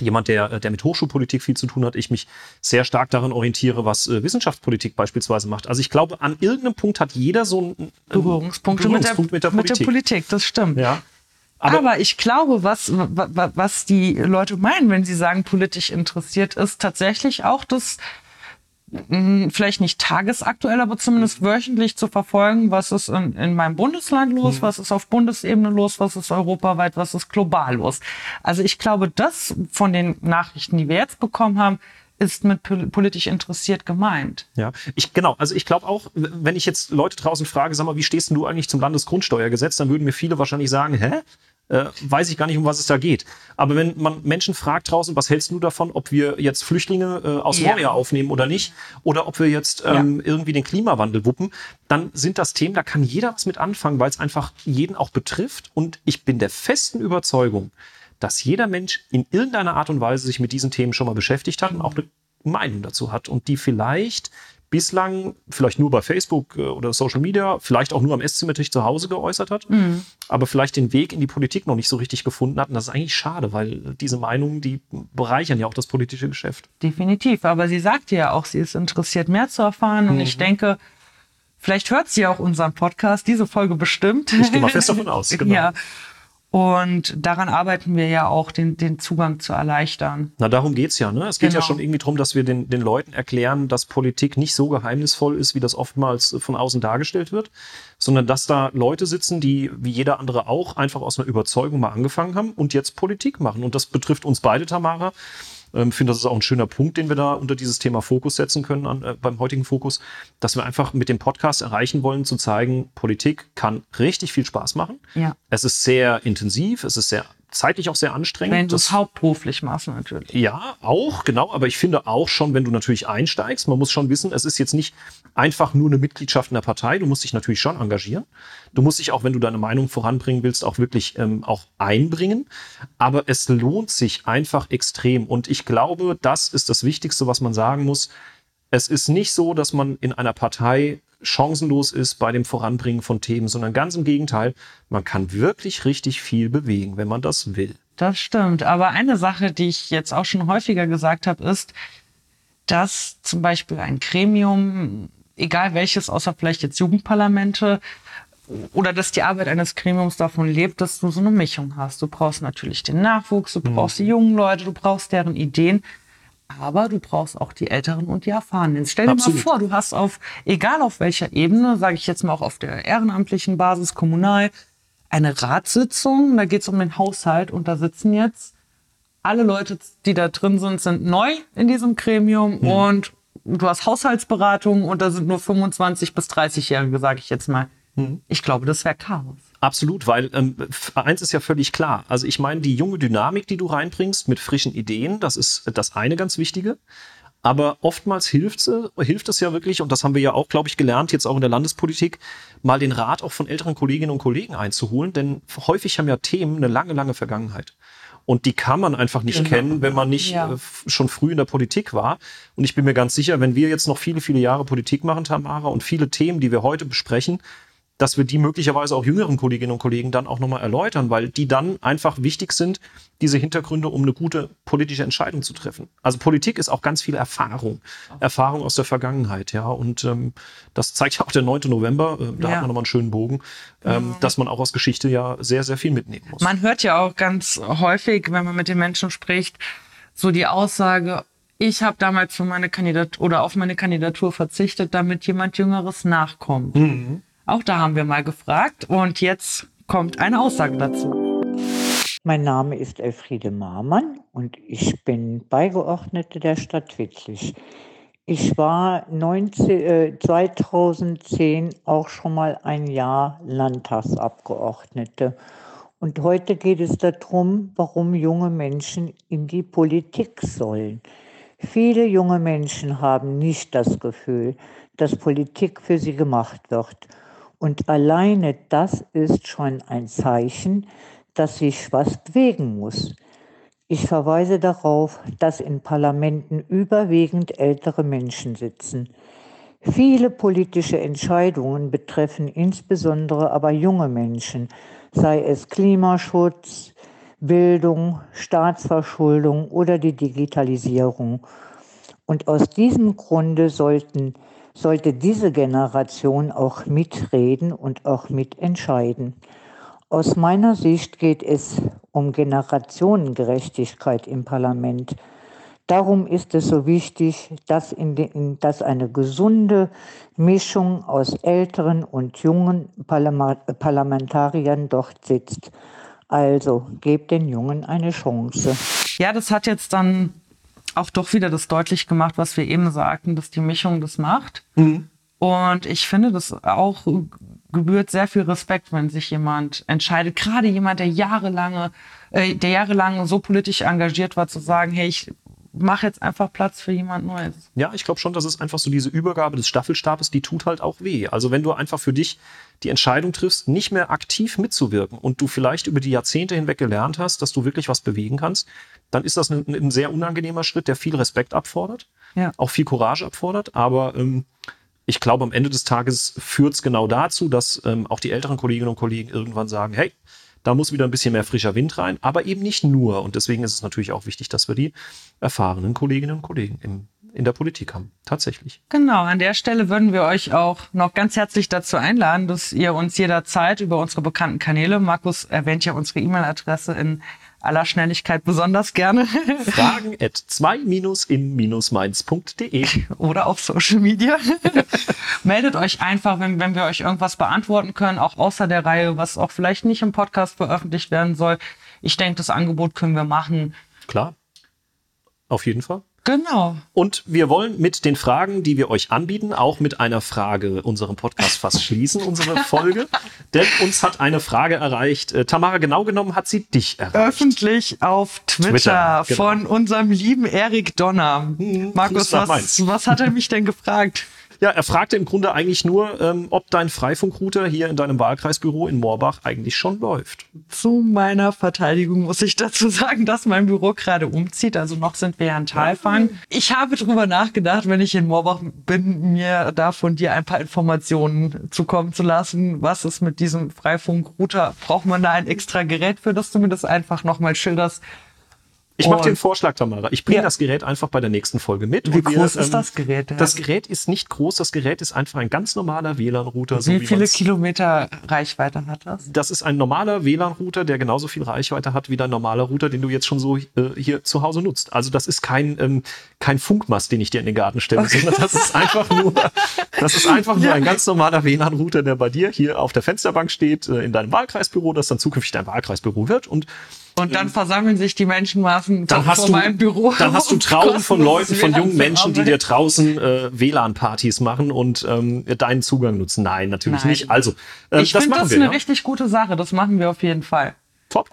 jemand, der, der mit Hochschulpolitik viel zu tun hat, ich mich sehr stark daran orientiere, was äh, Wissenschaftspolitik beispielsweise macht. Also ich glaube, an irgendeinem Punkt hat jeder so einen Berührungspunkte Berührungspunkt mit, der, mit der Politik, das stimmt. Ja. Aber, Aber, ich glaube, was, wa- wa- was die Leute meinen, wenn sie sagen, politisch interessiert, ist tatsächlich auch das, vielleicht nicht tagesaktuell, aber zumindest wöchentlich zu verfolgen, was ist in, in meinem Bundesland los, was ist auf Bundesebene los, was ist europaweit, was ist global los. Also ich glaube, das von den Nachrichten, die wir jetzt bekommen haben, ist mit pol- politisch interessiert gemeint. ja, ich, genau, also ich glaube auch, wenn ich jetzt Leute draußen frage, sag mal, wie stehst denn du eigentlich zum Landesgrundsteuergesetz, dann würden mir viele wahrscheinlich sagen, hä? Äh, weiß ich gar nicht, um was es da geht. Aber wenn man Menschen fragt draußen, was hältst du davon, ob wir jetzt Flüchtlinge äh, aus Ja. Moria aufnehmen oder nicht, oder ob wir jetzt ähm, irgendwie den Klimawandel wuppen, dann sind das Themen, da kann jeder was mit anfangen, weil es einfach jeden auch betrifft. Und ich bin der festen Überzeugung, dass jeder Mensch in irgendeiner Art und Weise sich mit diesen Themen schon mal beschäftigt hat und auch eine Meinung dazu hat und die vielleicht bislang vielleicht nur bei Facebook äh, oder Social Media, vielleicht auch nur am Esszimmertisch zu Hause geäußert hat, aber vielleicht den Weg in die Politik noch nicht so richtig gefunden hat. Und das ist eigentlich schade, weil diese Meinungen, die bereichern ja auch das politische Geschäft. Definitiv. Aber sie sagte ja auch, sie ist interessiert, mehr zu erfahren. Und Mhm. ich denke, vielleicht hört sie auch unseren Podcast, diese Folge bestimmt. Ich gehe mal fest davon aus. Genau. Ja. Und daran arbeiten wir ja auch, den, den Zugang zu erleichtern. Na, darum geht's ja. Ne? Es geht ja Genau. schon irgendwie darum, dass wir den, den Leuten erklären, dass Politik nicht so geheimnisvoll ist, wie das oftmals von außen dargestellt wird, sondern dass da Leute sitzen, die wie jeder andere auch einfach aus einer Überzeugung mal angefangen haben und jetzt Politik machen. Und das betrifft uns beide, Tamara. Ähm, finde, das ist auch ein schöner Punkt, den wir da unter dieses Thema Fokus setzen können an, äh, beim heutigen Fokus, dass wir einfach mit dem Podcast erreichen wollen, zu zeigen, Politik kann richtig viel Spaß machen. Ja. Es ist sehr intensiv, es ist sehr zeitlich auch sehr anstrengend. Wenn du Das- es hauptberuflich machst, natürlich. ja, auch, genau. Aber ich finde auch schon, wenn du natürlich einsteigst, man muss schon wissen, es ist jetzt nicht einfach nur eine Mitgliedschaft in der Partei. Du musst dich natürlich schon engagieren. Du musst dich auch, wenn du deine Meinung voranbringen willst, auch wirklich ähm, auch einbringen. Aber es lohnt sich einfach extrem. Und ich glaube, das ist das Wichtigste, was man sagen muss. Es ist nicht so, dass man in einer Partei chancenlos ist bei dem Voranbringen von Themen, sondern ganz im Gegenteil, man kann wirklich richtig viel bewegen, wenn man das will. Das stimmt. Aber eine Sache, die ich jetzt auch schon häufiger gesagt habe, ist, dass zum Beispiel ein Gremium, egal welches, außer vielleicht jetzt Jugendparlamente, oder dass die Arbeit eines Gremiums davon lebt, dass du so eine Mischung hast. Du brauchst natürlich den Nachwuchs, du brauchst die jungen Leute, du brauchst deren Ideen, aber du brauchst auch die Älteren und die Erfahrenen. Stell dir Absolut. mal vor, du hast auf, egal auf welcher Ebene, sage ich jetzt mal auch auf der ehrenamtlichen Basis, kommunal, eine Ratssitzung, da geht es um den Haushalt und da sitzen jetzt alle Leute, die da drin sind, sind neu in diesem Gremium mhm. und du hast Haushaltsberatung und da sind nur 25 bis 30-Jährige, sage ich jetzt mal. Mhm. Ich glaube, das wäre Chaos. Absolut, weil ähm, eins ist ja völlig klar. Also ich meine, die junge Dynamik, die du reinbringst mit frischen Ideen, das ist das eine ganz Wichtige. Aber oftmals hilft, hilft es ja wirklich, und das haben wir ja auch, glaube ich, gelernt, jetzt auch in der Landespolitik, mal den Rat auch von älteren Kolleginnen und Kollegen einzuholen, denn häufig haben ja Themen eine lange, lange Vergangenheit. Und die kann man einfach nicht genau. kennen, wenn man nicht ja. äh, schon früh in der Politik war. Und ich bin mir ganz sicher, wenn wir jetzt noch viele, viele Jahre Politik machen, Tamara, und viele Themen, die wir heute besprechen, dass wir die möglicherweise auch jüngeren Kolleginnen und Kollegen dann auch nochmal erläutern, weil die dann einfach wichtig sind, diese Hintergründe, um eine gute politische Entscheidung zu treffen. Also Politik ist auch ganz viel Erfahrung, Erfahrung aus der Vergangenheit, ja. Und ähm, das zeigt ja auch der 9. November, äh, da ja. hat man nochmal einen schönen Bogen, ähm, mhm. dass man auch aus Geschichte ja sehr, sehr viel mitnehmen muss. Man hört ja auch ganz häufig, wenn man mit den Menschen spricht, so die Aussage, ich habe damals für meine Kandidatur oder auf meine Kandidatur verzichtet, damit jemand Jüngeres nachkommt. Mhm. Auch da haben wir mal gefragt und jetzt kommt eine Aussage dazu. Mein Name ist Elfriede Marmann und ich bin Beigeordnete der Stadt Witzig. Ich war 19, äh, 2010 auch schon mal ein Jahr Landtagsabgeordnete. Und heute geht es darum, warum junge Menschen in die Politik sollen. Viele junge Menschen haben nicht das Gefühl, dass Politik für sie gemacht wird. Und alleine das ist schon ein Zeichen, dass sich was bewegen muss. Ich verweise darauf, dass in Parlamenten überwiegend ältere Menschen sitzen. Viele politische Entscheidungen betreffen insbesondere aber junge Menschen, sei es Klimaschutz, Bildung, Staatsverschuldung oder die Digitalisierung. Und aus diesem Grunde sollten sollte diese Generation auch mitreden und auch mitentscheiden. Aus meiner Sicht geht es um Generationengerechtigkeit im Parlament. Darum ist es so wichtig, dass, den, dass eine gesunde Mischung aus älteren und jungen Parlamentariern dort sitzt. Also gebt den Jungen eine Chance. Ja, das hat jetzt dann auch doch wieder das deutlich gemacht, was wir eben sagten, dass die Mischung das macht. Mhm. Und ich finde das auch gebührt sehr viel Respekt, wenn sich jemand entscheidet, gerade jemand, der jahrelange, äh, der jahrelang so politisch engagiert war, zu sagen, hey, ich mache jetzt einfach Platz für jemand Neues. Ja, ich glaube schon, dass es einfach so diese Übergabe des Staffelstabes, die tut halt auch weh. Also wenn du einfach für dich die Entscheidung triffst, nicht mehr aktiv mitzuwirken und du vielleicht über die Jahrzehnte hinweg gelernt hast, dass du wirklich was bewegen kannst, dann ist das ein, ein sehr unangenehmer Schritt, der viel Respekt abfordert, ja. auch viel Courage abfordert. Aber ähm, ich glaube, am Ende des Tages führt es genau dazu, dass ähm, auch die älteren Kolleginnen und Kollegen irgendwann sagen, hey, da muss wieder ein bisschen mehr frischer Wind rein, aber eben nicht nur. Und deswegen ist es natürlich auch wichtig, dass wir die erfahrenen Kolleginnen und Kollegen im, in der Politik haben. Tatsächlich. Genau, an der Stelle würden wir euch auch noch ganz herzlich dazu einladen, dass ihr uns jederzeit über unsere bekannten Kanäle, Markus erwähnt ja unsere E-Mail-Adresse in aller Schnelligkeit besonders gerne. Fragen at 2-in-mainz.de oder auf Social Media. Meldet euch einfach, wenn, wenn wir euch irgendwas beantworten können, auch außer der Reihe, was auch vielleicht nicht im Podcast veröffentlicht werden soll. Ich denke, das Angebot können wir machen. Klar. Auf jeden Fall. Genau. Und wir wollen mit den Fragen, die wir euch anbieten, auch mit einer Frage unseren Podcast fast schließen, unsere Folge. Denn uns hat eine Frage erreicht. Äh, Tamara, genau genommen hat sie dich erreicht. Öffentlich auf Twitter, Twitter genau. von unserem lieben Erik Donner. Hm, Markus, was, was hat er mich denn gefragt? Ja, er fragte im Grunde eigentlich nur, ähm, ob dein Freifunkrouter hier in deinem Wahlkreisbüro in Moorbach eigentlich schon läuft. Zu meiner Verteidigung muss ich dazu sagen, dass mein Büro gerade umzieht. Also noch sind wir ja in Talfang. Ich habe drüber nachgedacht, wenn ich in Moorbach bin, mir da von dir ein paar Informationen zukommen zu lassen. Was ist mit diesem Freifunkrouter? Braucht man da ein extra Gerät für, dass du mir das einfach nochmal schilderst? Ich mache den Vorschlag, Tamara. Ich bringe ja. das Gerät einfach bei der nächsten Folge mit. Wie groß wir, ist ähm, das Gerät? Ja. Das Gerät ist nicht groß. Das Gerät ist einfach ein ganz normaler WLAN-Router. Wie, so wie viele Kilometer Reichweite hat das? Das ist ein normaler WLAN-Router, der genauso viel Reichweite hat wie dein normaler Router, den du jetzt schon so äh, hier zu Hause nutzt. Also das ist kein, ähm, kein Funkmast, den ich dir in den Garten stelle, okay. sondern das ist einfach nur, das ist einfach nur ein ganz normaler WLAN-Router, der bei dir hier auf der Fensterbank steht, äh, in deinem Wahlkreisbüro, das dann zukünftig dein Wahlkreisbüro wird und Und dann versammeln sich die Menschenmassen dann hast vor du, meinem Büro. Dann hast du um Trauben von Leuten, von jungen Menschen, die dir draußen äh, WLAN-Partys machen und ähm, deinen Zugang nutzen. Nein, natürlich Nein. nicht. Also, äh, Ich das finde machen das wir. eine ja. richtig gute Sache. Das machen wir auf jeden Fall. Top.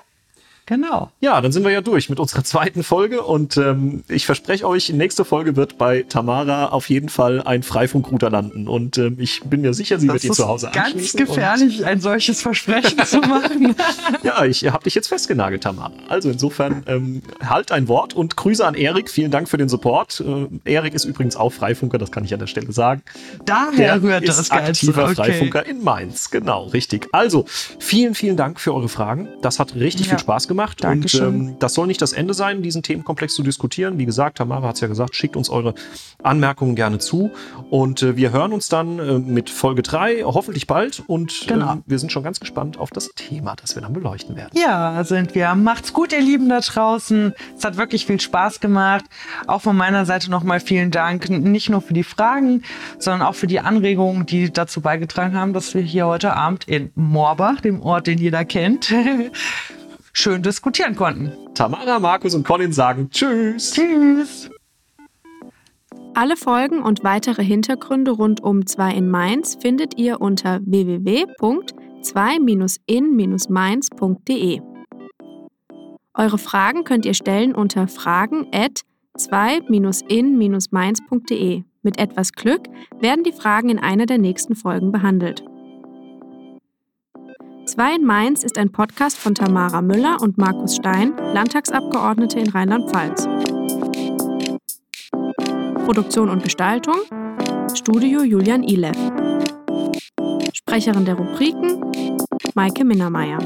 Genau. Ja, dann sind wir ja durch mit unserer zweiten Folge und ähm, ich verspreche euch, nächste Folge wird bei Tamara auf jeden Fall ein Freifunkrouter landen und ähm, ich bin mir sicher, sie wird Das ihn ist zu Hause ganz anschließen und- gefährlich, ein solches Versprechen zu machen. Ja, ich habe dich jetzt festgenagelt, Tamara. Also insofern ähm, halt ein Wort und Grüße an Erik. Vielen Dank für den Support. Äh, Erik ist übrigens auch Freifunker, das kann ich an der Stelle sagen. Daher rührt ist das Ganze. aktiver Okay. Freifunker in Mainz. Genau, richtig. Also, vielen, vielen Dank für eure Fragen. Das hat richtig Ja. viel Spaß gemacht. Dankeschön. Und ähm, das soll nicht das Ende sein, diesen Themenkomplex zu diskutieren. Wie gesagt, Tamara hat es ja gesagt, schickt uns eure Anmerkungen gerne zu. Und äh, wir hören uns dann äh, mit Folge 3 hoffentlich bald. Und Genau. ähm, wir sind schon ganz gespannt auf das Thema, das wir dann beleuchten werden. Ja, sind wir. Macht's gut, ihr Lieben da draußen. Es hat wirklich viel Spaß gemacht. Auch von meiner Seite nochmal vielen Dank. Nicht nur für die Fragen, sondern auch für die Anregungen, die dazu beigetragen haben, dass wir hier heute Abend in Moorbach, dem Ort, den jeder kennt, schön diskutieren konnten. Tamara, Markus und Colin sagen Tschüss. Tschüss. Alle Folgen und weitere Hintergründe rund um 2 in Mainz findet ihr unter www.2-in-mainz.de. Eure Fragen könnt ihr stellen unter fragen at 2-in-mainz.de. Mit etwas Glück werden die Fragen in einer der nächsten Folgen behandelt. 2 in Mainz ist ein Podcast von Tamara Müller und Markus Stein, Landtagsabgeordnete in Rheinland-Pfalz. Produktion und Gestaltung Studio Julian Ilev. Sprecherin der Rubriken Maike Minnermeier.